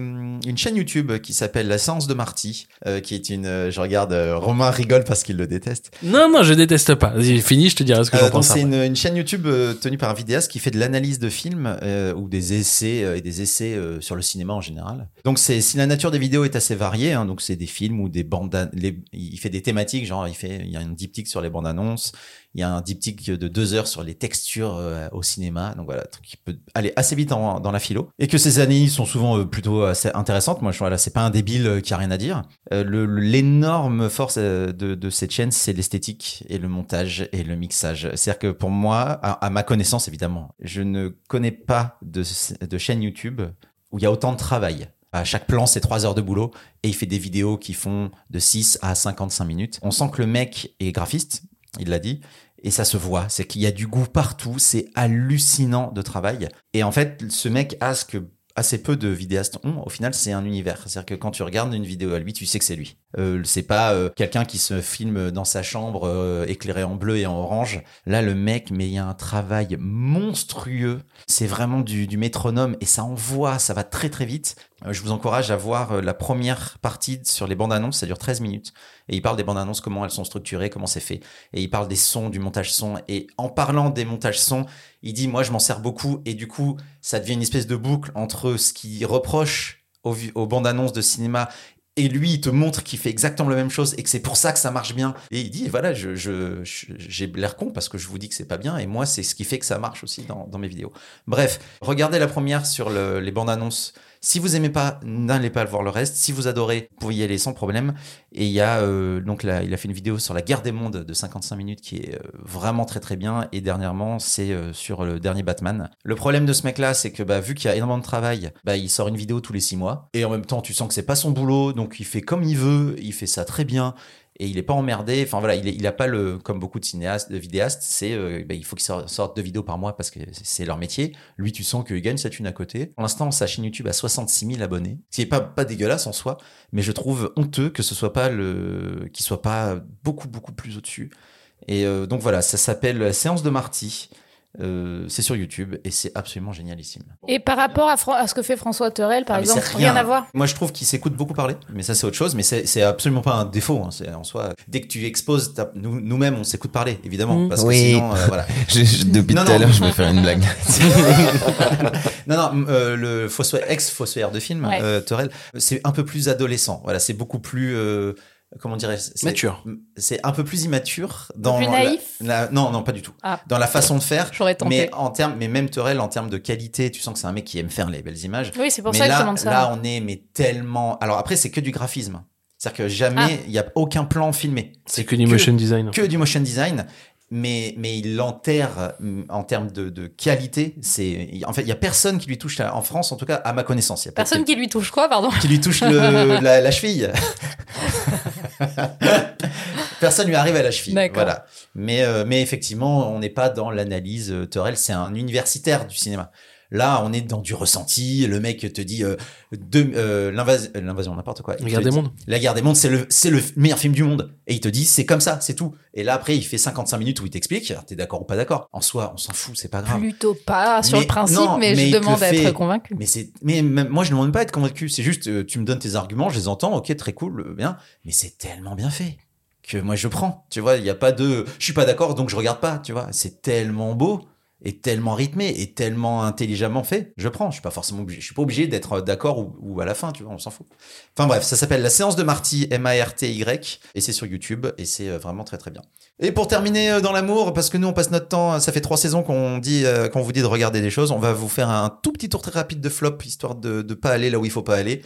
une chaîne YouTube qui s'appelle La séance de Marty, euh, qui est une. Je regarde, euh, Romain rigole parce qu'il le déteste. Non, non, je déteste pas. Vas-y, fini, je te dirai ce que Euh, j'en pense. c'est une, une chaîne YouTube euh, tenue par un vidéaste qui fait de l'analyse de films euh, ou des essais euh, et des essais euh, sur le cinéma en général. Donc c'est si la nature des vidéos est assez variée, hein, donc c'est des films ou des bandes, an- les, il fait des thématiques, genre il fait, il y a un diptyque sur les bandes annonces, il y a un diptyque de deux heures sur les textures euh, au cinéma, donc voilà, qui peut aller assez vite dans la philo. Et que ces analyses sont souvent euh, plutôt intéressantes. Moi, je voilà, c'est pas un débile euh, qui a rien à dire. L'énorme force de, cette chaîne, c'est l'esthétique et le montage et le mixage. C'est-à-dire que pour moi, à, à ma connaissance évidemment, je ne connais pas de, de chaîne YouTube où il y a autant de travail. À chaque plan, c'est trois heures de boulot et il fait des vidéos qui font de 6 à 55 minutes. On sent que le mec est graphiste, il l'a dit, et ça se voit. C'est qu'il y a du goût partout, c'est hallucinant de travail. Et en fait, ce mec a ce que assez peu de vidéastes ont. Au final, c'est un univers. C'est-à-dire que quand tu regardes une vidéo à lui, tu sais que c'est lui. Euh, c'est pas euh, quelqu'un qui se filme dans sa chambre euh, éclairé en bleu et en orange. Là, le mec, mais il y a un travail monstrueux. C'est vraiment du, métronome et ça envoie, ça va très très vite. Euh, je vous encourage à voir euh, la première partie sur les bandes annonces. Ça dure 13 minutes et il parle des bandes annonces, comment elles sont structurées, comment c'est fait. Et il parle des sons, du montage son. Et en parlant des montages son, il dit moi je m'en sers beaucoup et du coup ça devient une espèce de boucle entre ce qu'il reproche aux bandes annonces de cinéma et lui il te montre qu'il fait exactement la même chose et que c'est pour ça que ça marche bien. Et il dit voilà j'ai l'air con parce que je vous dis que c'est pas bien et moi c'est ce qui fait que ça marche aussi dans, mes vidéos. Bref regardez la première sur le- les bandes annonces si vous aimez pas n'allez pas voir le reste si vous adorez vous pouvez y aller sans problème et il y a euh, donc là, il a fait une vidéo sur la guerre des mondes de 55 minutes qui est euh, vraiment très très bien. Et dernièrement, c'est euh, sur le dernier Batman. Le problème de ce mec-là, c'est que bah, vu qu'il y a énormément de travail, bah, il sort une vidéo tous les six mois. Et en même temps, tu sens que c'est pas son boulot, donc il fait comme il veut, il fait ça très bien. Et il est pas emmerdé. Enfin voilà, il, est- il a pas le comme beaucoup de cinéastes, de vidéastes, c'est euh, bah, il faut qu'ils sor- sortent deux vidéos par mois parce que c'est- leur métier. Lui, tu sens qu'il gagne sa thune à côté. Pour l'instant, sa chaîne YouTube a 66 000 abonnés, ce qui est pas pas dégueulasse en soi mais je trouve honteux que ce soit pas le qu'il soit pas beaucoup beaucoup plus au-dessus et euh, donc voilà ça s'appelle séance de Marty Euh, c'est sur YouTube et c'est absolument génialissime Et par rapport à, Fran- à ce que fait François Torel, par Ah, exemple, rien à voir. moi je trouve qu'il s'écoute beaucoup parler mais ça c'est autre chose mais c'est absolument pas un défaut hein. c'est en soi dès que tu exposes nous nous-mêmes on s'écoute parler évidemment Mm. parce que Oui. sinon euh, voilà Je- je- depuis tout à l'heure, je vais faire une blague. non, non, euh, le fossoyeur, ex-fossoyeur de film, Ouais. euh, Torel, c'est un peu plus adolescent. Voilà, c'est beaucoup plus, euh, comment dirais c'est- Mature. C'est un peu plus immature dans plus la- naïf la- non, non, pas du tout. Ah. Dans la façon de faire. J'aurais tenté. Mais en termes, mais même Torel, en termes de qualité, tu sens que c'est un mec qui aime faire les belles images. Oui, c'est pour mais ça que là, je demande ça. là, on est mais tellement. Alors après, c'est que du graphisme. C'est-à-dire que jamais, il y a aucun plan filmé. C'est que du motion design. que du motion design. Mais, mais il l'enterre mm, en termes de, de qualité. C'est, en fait, il y a personne qui lui touche en France, en tout cas, à ma connaissance. Y a Personne qui lui touche quoi, pardon? Qui lui touche le- la, la cheville. Personne lui arrive à la cheville. Voilà. Mais, euh, mais effectivement, on n'est pas dans l'analyse. euh, Torel, c'est un universitaire du cinéma. Là, on est dans du ressenti. Le mec te dit euh, euh, euh, l'invasion, n'importe quoi. Il La guerre des dit- mondes. La guerre des mondes, c'est le, c'est le meilleur film du monde. Et il te dit, c'est comme ça, c'est tout. Et là, après, il fait 55 minutes où il t'explique. T'es d'accord ou pas d'accord? En soi, on s'en fout, c'est pas grave. Plutôt pas sur Mais le principe, non, mais, mais je demande à être convaincu. Mais c'est, mais même moi, je ne demande pas à être convaincu. C'est juste, euh, tu me donnes tes arguments, je les entends, ok, très cool, bien. Mais c'est tellement bien fait que moi, je prends. Tu vois, il n'y a pas de, je suis pas d'accord, donc je regarde pas. Tu vois, c'est tellement beau et tellement rythmé et tellement intelligemment fait. Je prends. Je suis pas forcément obligé. Je suis pas obligé d'être d'accord ou, à la fin. Tu vois, on s'en fout. Enfin bref, ça s'appelle la séance de Marty, M-A-R-T-Y, et c'est sur YouTube, et c'est euh, vraiment très très bien. Et pour terminer euh, dans l'amour, parce que nous on passe notre temps, ça fait trois saisons qu'on dit, euh, qu'on vous dit de regarder des choses, on va vous faire un tout petit tour très rapide de flop, histoire de pas aller là où il faut pas aller.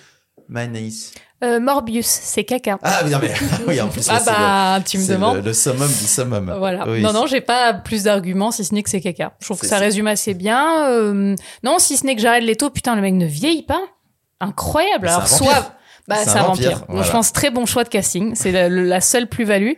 Manaïs. Euh, Morbius, c'est caca. Ah oui, non, mais oui, en plus, Ah bah, le- tu me demandes. Le, le summum du summum. Voilà. Oui. Non, non, j'ai pas plus d'arguments si ce n'est que c'est caca. Je trouve que ça ça. résume assez bien. Euh, non, si ce n'est que Jared Leto, putain, le mec ne vieillit pas. Incroyable. Alors, soit. Bah, C'est un vampire, vampire. voilà. Je pense très bon choix de casting. C'est la, la seule plus-value.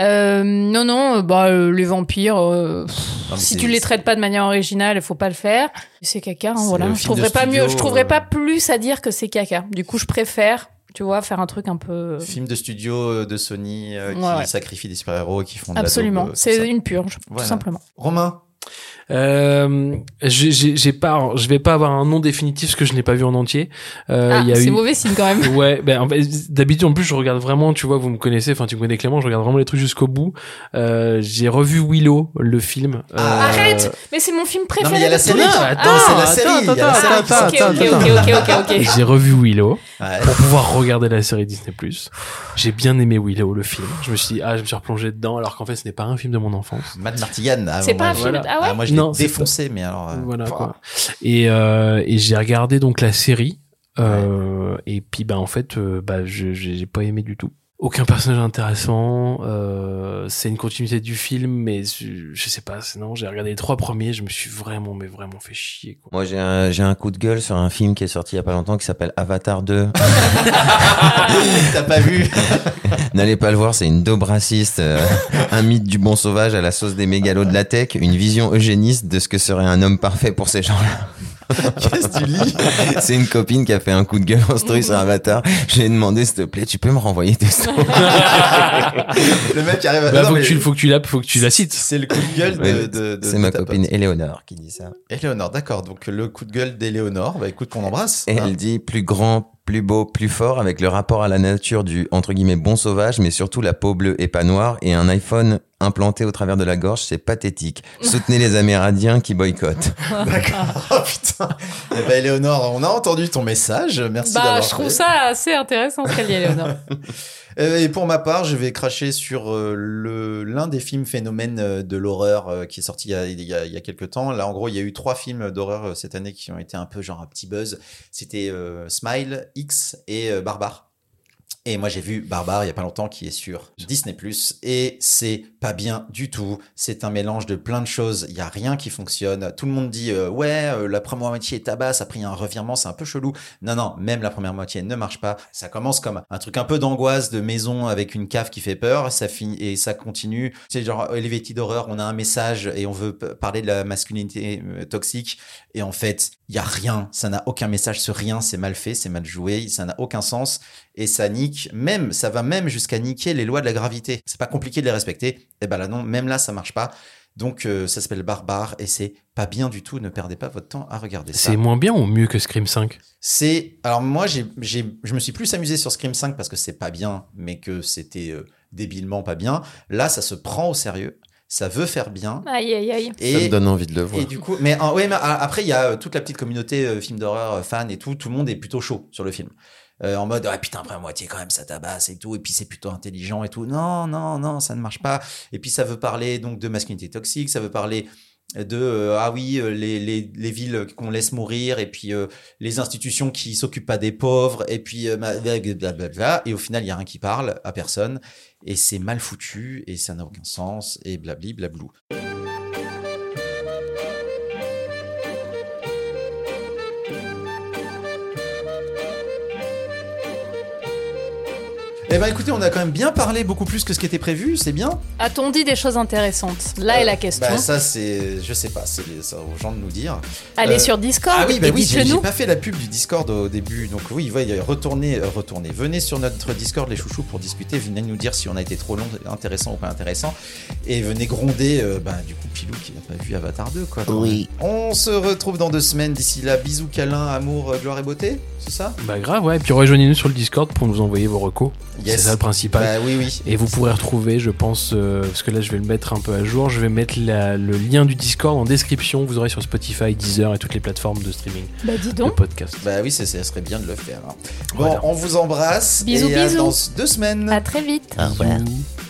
Euh, non, non, euh, bah, euh, les vampires, euh, Non, si tu les traites pas de manière originale, il faut pas le faire. C'est caca, hein, voilà. Je trouverais pas studio, mieux, je trouverais euh, pas plus à dire que c'est caca. Du coup, je préfère, tu vois, faire un truc un peu. Film de studio euh, de Sony euh, qui Ouais, ouais. sacrifie des super-héros qui font de Absolument. euh, C'est une purge, Voilà. tout simplement. Romain? Euh, j'ai- j'ai j'ai pas, je vais pas avoir un nom définitif parce que je n'ai pas vu en entier. Euh, ah, il y a c'est eu- mauvais signe quand même. Ouais, ben en fait, d'habitude en plus je regarde vraiment, tu vois, vous me connaissez, enfin tu me connais Clément, je regarde vraiment les trucs jusqu'au bout. Euh, j'ai revu Willow, le film. Ah, Euh, Arrête Mais c'est mon film Non, préféré. mais il y a la série. attends, Non, c'est la attends, série. Attends, attends, sort. Ok, ok, ok, ok, ok, ok. J'ai revu Willow Ouais. pour pouvoir regarder la série Disney+. J'ai bien aimé Willow, le film. Je me suis dit, ah, je me suis replongé dedans, alors qu'en fait, ce n'est pas un film de mon enfance. Matt Martigan. ah, C'est pas un film. voilà. Ah ouais? Non, défoncé, mais alors. euh, Voilà, quoi. Et, euh, et j'ai regardé donc la série, euh, et puis, bah, en fait, bah, j'ai pas aimé du tout. Aucun personnage intéressant, euh, c'est une continuité du film, mais je, je sais pas, c'est- non, j'ai regardé les trois premiers, je me suis vraiment, mais vraiment fait chier, quoi. Moi, j'ai un, j'ai un coup de gueule sur un film qui est sorti il y a pas longtemps qui s'appelle Avatar 2. T'as pas vu? N'allez pas le voir, c'est une daube raciste, euh, un mythe du bon sauvage à la sauce des mégalos de la tech, une vision eugéniste de ce que serait un homme parfait pour ces gens-là. Qu'est-ce que tu lis? C'est une copine qui a fait un coup de gueule monstrueux sur Avatar. Je lui ai demandé, s'il te plaît, tu peux me renvoyer tes stories? Le mec arrive à. Bah, Non, faut, mais que tu, faut que tu la, faut que tu la cites. C'est le coup de gueule de. De- de- C'est ma ta copine pote. Éléonore qui dit ça. Éléonore, d'accord. Donc le coup de gueule d'Éléonore, bah écoute qu'on embrasse. Et hein. elle dit plus grand, plus beau, plus fort avec le rapport à la nature du entre guillemets bon sauvage, mais surtout la peau bleue et pas noire et un iPhone implanté au travers de la gorge, c'est pathétique. Soutenez les Amérindiens qui boycottent. D'accord. Oh putain. Eh ben, Éléonore, on a entendu ton message. Merci Bah, d'avoir je trouve fait. ça assez intéressant ce qu'elle dit, Léonore. Euh, Et pour ma part, je vais cracher sur euh, l'un des films phénomènes euh, de l'horreur qui est sorti il y, a, quelques temps. Là, en gros, il y a eu trois films d'horreur cette année qui ont été un peu genre un petit buzz. C'était Smile, X et Barbare. Et moi, j'ai vu Barbare il y a pas longtemps qui est sur Disney+. Et c'est pas bien du tout. C'est un mélange de plein de choses. Il y a rien qui fonctionne. Tout le monde dit, euh, ouais, euh, la première moitié est tabasse. Après, il y a un revirement. C'est un peu chelou. Non, non, même la première moitié ne marche pas. Ça commence comme un truc un peu d'angoisse de maison avec une cave qui fait peur. Ça finit et ça continue. C'est genre Elevated Horror. On a un message et on veut parler de la masculinité euh, toxique. Et en fait, il y a rien. Ça n'a aucun message sur rien. C'est mal fait, c'est mal joué. Ça n'a aucun sens. Et ça nique même, ça va même jusqu'à niquer les lois de la gravité. C'est pas compliqué de les respecter. Et ben là non, même là ça marche pas. Donc euh, ça s'appelle Barbare et c'est pas bien du tout. Ne perdez pas votre temps à regarder ça. C'est moins bien ou mieux que Scream 5 C'est alors moi j'ai je me suis plus amusé sur Scream 5 parce que c'est pas bien mais que c'était euh, débilement pas bien. Là ça se prend au sérieux. Ça veut faire bien Aïe, aïe, aïe. et Ça me donne envie de le voir. et du coup, mais ouais, mais ah, après il y a euh, toute la petite communauté euh, film d'horreur euh, fan et tout. Tout le monde est plutôt chaud sur le film. Euh, en mode ah putain après à moitié quand même ça tabasse et tout et puis c'est plutôt intelligent et tout non non non ça ne marche pas et puis ça veut parler donc de masculinité toxique ça veut parler de euh, ah oui euh, les, les, les villes qu'on laisse mourir et puis euh, les institutions qui s'occupent pas des pauvres et puis euh, blablabla et au final il y a rien qui parle à personne et c'est mal foutu et ça n'a aucun sens et blabli blablou. Eh ben écoutez, on a quand même bien parlé beaucoup plus que ce qui était prévu, c'est bien. A-t-on dit des choses intéressantes Là est la question. Bah ça c'est, je sais pas, c'est aux gens de nous dire. Allez euh, sur Discord Ah oui, bah oui, j'ai pas fait la pub du Discord au début, donc oui, retournez, euh, retournez, venez sur notre Discord les chouchous pour discuter, venez nous dire si on a été trop long, intéressant ou pas intéressant, et venez gronder, euh, bah du coup Pilou qui n'a pas vu Avatar 2 quoi. Oui. On se retrouve dans deux semaines. D'ici là, bisous, câlins, amour, euh, gloire et beauté, c'est ça? Bah grave, ouais. Et puis rejoignez-nous sur le Discord pour nous envoyer vos recos. C'est ça le principal. Bah oui, oui. Et vous pourrez retrouver, je pense, euh, parce que là je vais le mettre un peu à jour, je vais mettre la- le lien du Discord en description. Vous aurez sur Spotify, Deezer et toutes les plateformes de streaming Bah dis de donc. podcast. Bah oui, ça serait bien de le faire. hein. Bon, Voilà. on vous embrasse. Bisous, et à bisous. dans deux semaines. À très vite. Au revoir.